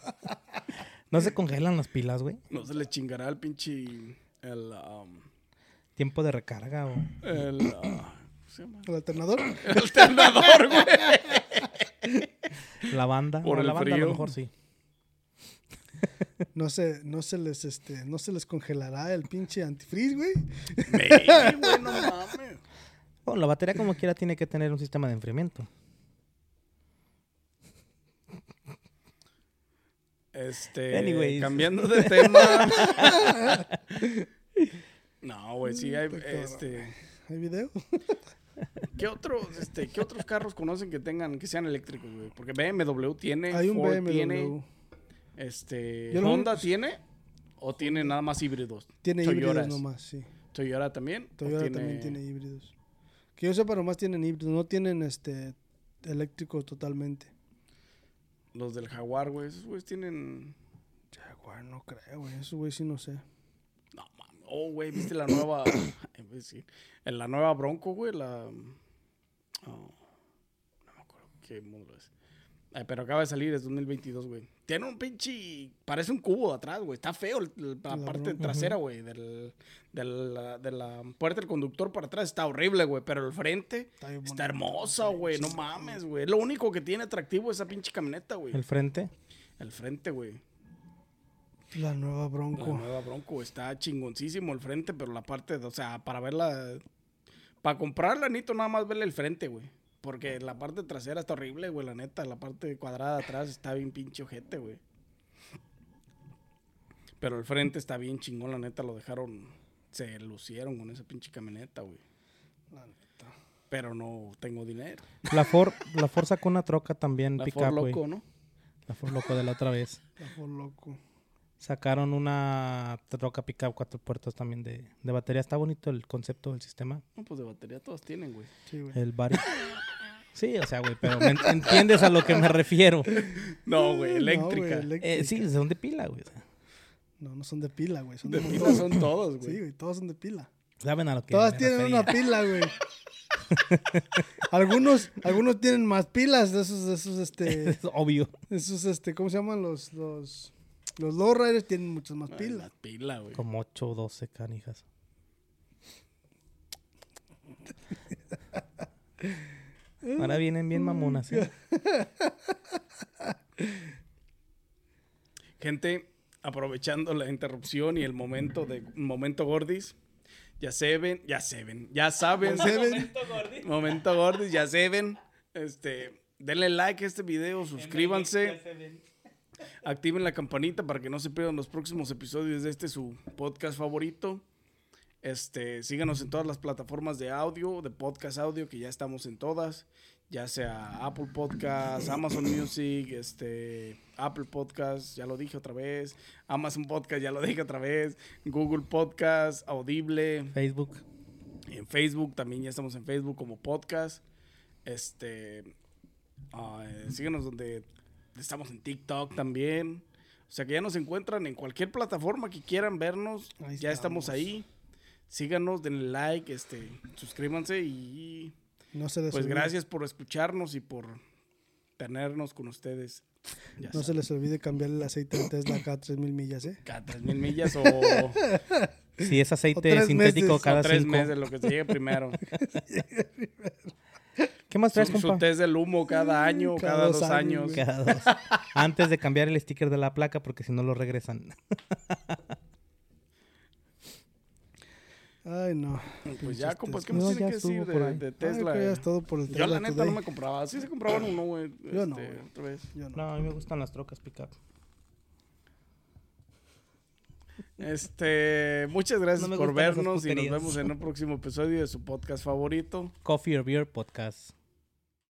¿No se congelan las pilas, güey? No se le chingará el pinche el um, Tiempo de recarga o... el ¿cómo se llama? El alternador. El alternador, güey. La banda. Por no, el la banda a frío. lo mejor sí. No se, no se les, este, no se les congelará el pinche antifreeze, güey. Maybe, güey, no mames. Bueno, la batería como quiera tiene que tener un sistema de enfriamiento. Este, Anyways. cambiando de tema. no, güey, sí hay este ¿Hay video? ¿Qué otros este qué otros carros conocen que tengan que sean eléctricos, güey? Porque BMW tiene, Hay un Ford BMW. tiene, este lo- Honda tiene o tiene nada más híbridos. Tiene Toyotas. híbridos nomás, sí. Toyota también. ¿O Toyota también tiene híbridos. Que yo sepa, nomás tienen híbridos. No tienen este eléctricos totalmente. los del Jaguar, güey, esos güeyes tienen Jaguar, no creo, güey. Eso, güey, sí no sé. Oh, güey, ¿viste la nueva? En la nueva Bronco, güey, la... oh, no me acuerdo qué modelo es. Ay, pero acaba de salir, es 2022, güey. Tiene un pinche... Parece un cubo de atrás, güey. Está feo la parte trasera, güey. Del, del- la- de la puerta del conductor para atrás. Está horrible, güey. Pero el frente Está está hermosa, güey. No mames, güey. Lo único que tiene atractivo es esa pinche camioneta, güey. El frente. El frente, güey. La nueva La Bronco. nueva Bronco está chingoncísimo el frente, pero la parte, de- o sea, para verla, para comprarla necesito nada más verle el frente, güey. Porque la parte trasera está horrible, güey, la neta. La parte cuadrada de atrás está bien pinche ojete, güey. Pero el frente está bien chingón, la neta. Lo dejaron, se lucieron con esa pinche camioneta, güey. La neta. Pero no tengo dinero. La Ford, la Ford sacó una troca también, La pickup, Ford loco, ¿no? La Ford loco de la otra vez. La Ford loco. Sacaron una troca pickup cuatro puertas también de, de batería. Está bonito el concepto del sistema. No, pues de batería todas tienen, güey. Sí, güey. El body. Sí, o sea, güey, pero me en- entiendes a lo que me refiero. No, güey, No, eléctrica. güey, eléctrica. Eh, sí, son de pila, güey. o sea, No, no son de pila, güey. Son de de, pila son todos, güey. Sí, güey, todos son de pila. Saben a lo que Todas me tienen refería. una pila, güey. algunos, algunos tienen más pilas de esos, de esos, este, Es obvio. esos, este, ¿cómo se llaman? Los, los, los lowriders tienen muchas más pilas. La pila, güey. Como 8 o 12 canijas. Ahora vienen bien mamonas, ¿eh? Gente, aprovechando la interrupción y el momento de momento gordis, ya se ven, ya se ven, ya saben, Ya se ven. momento gordis, momento gordis, ya se ven, este, denle like a este video, suscríbanse, activen la campanita para que no se pierdan los próximos episodios de este su podcast favorito. Este, síganos en todas las plataformas de audio, de podcast audio, que ya estamos en todas, ya sea Apple Podcast, Amazon Music, este, Apple Podcast, ya lo dije otra vez, Amazon Podcast, ya lo dije otra vez, Google Podcast, Audible, Facebook. en Facebook también ya estamos en Facebook como podcast. Este, ah, eh, síganos donde estamos en TikTok también. O sea que ya nos encuentran en cualquier plataforma que quieran vernos. Ahí ya estamos estamos. ahí. Síganos, denle like, este, suscríbanse y No se pues desolviden. gracias por escucharnos y por tenernos con ustedes. Ya No se les olvide cambiar el aceite de Tesla cada 3000 millas, ¿eh? Cada 3.000 millas o, Si es aceite sintético meses. cada o tres cinco. meses, lo que se llegue primero. ¿Qué más traes, Su, su compa? test del humo cada año, Cada cada, dos dos años. Cada dos. Antes de cambiar el sticker de la placa, porque si no lo regresan. Ay, no. Pues ya, compas, ¿qué No, más tiene que decir de, Tesla? que ya es todo por el Yo la neta Today. no me compraba. Sí se compraban uno, güey. Yo no, este, güey. otra vez. Yo no. No, a mí me gustan las trocas pick-up. Este, muchas gracias No por vernos y nos vemos en un próximo episodio de su podcast favorito. Coffee or Beer Podcast.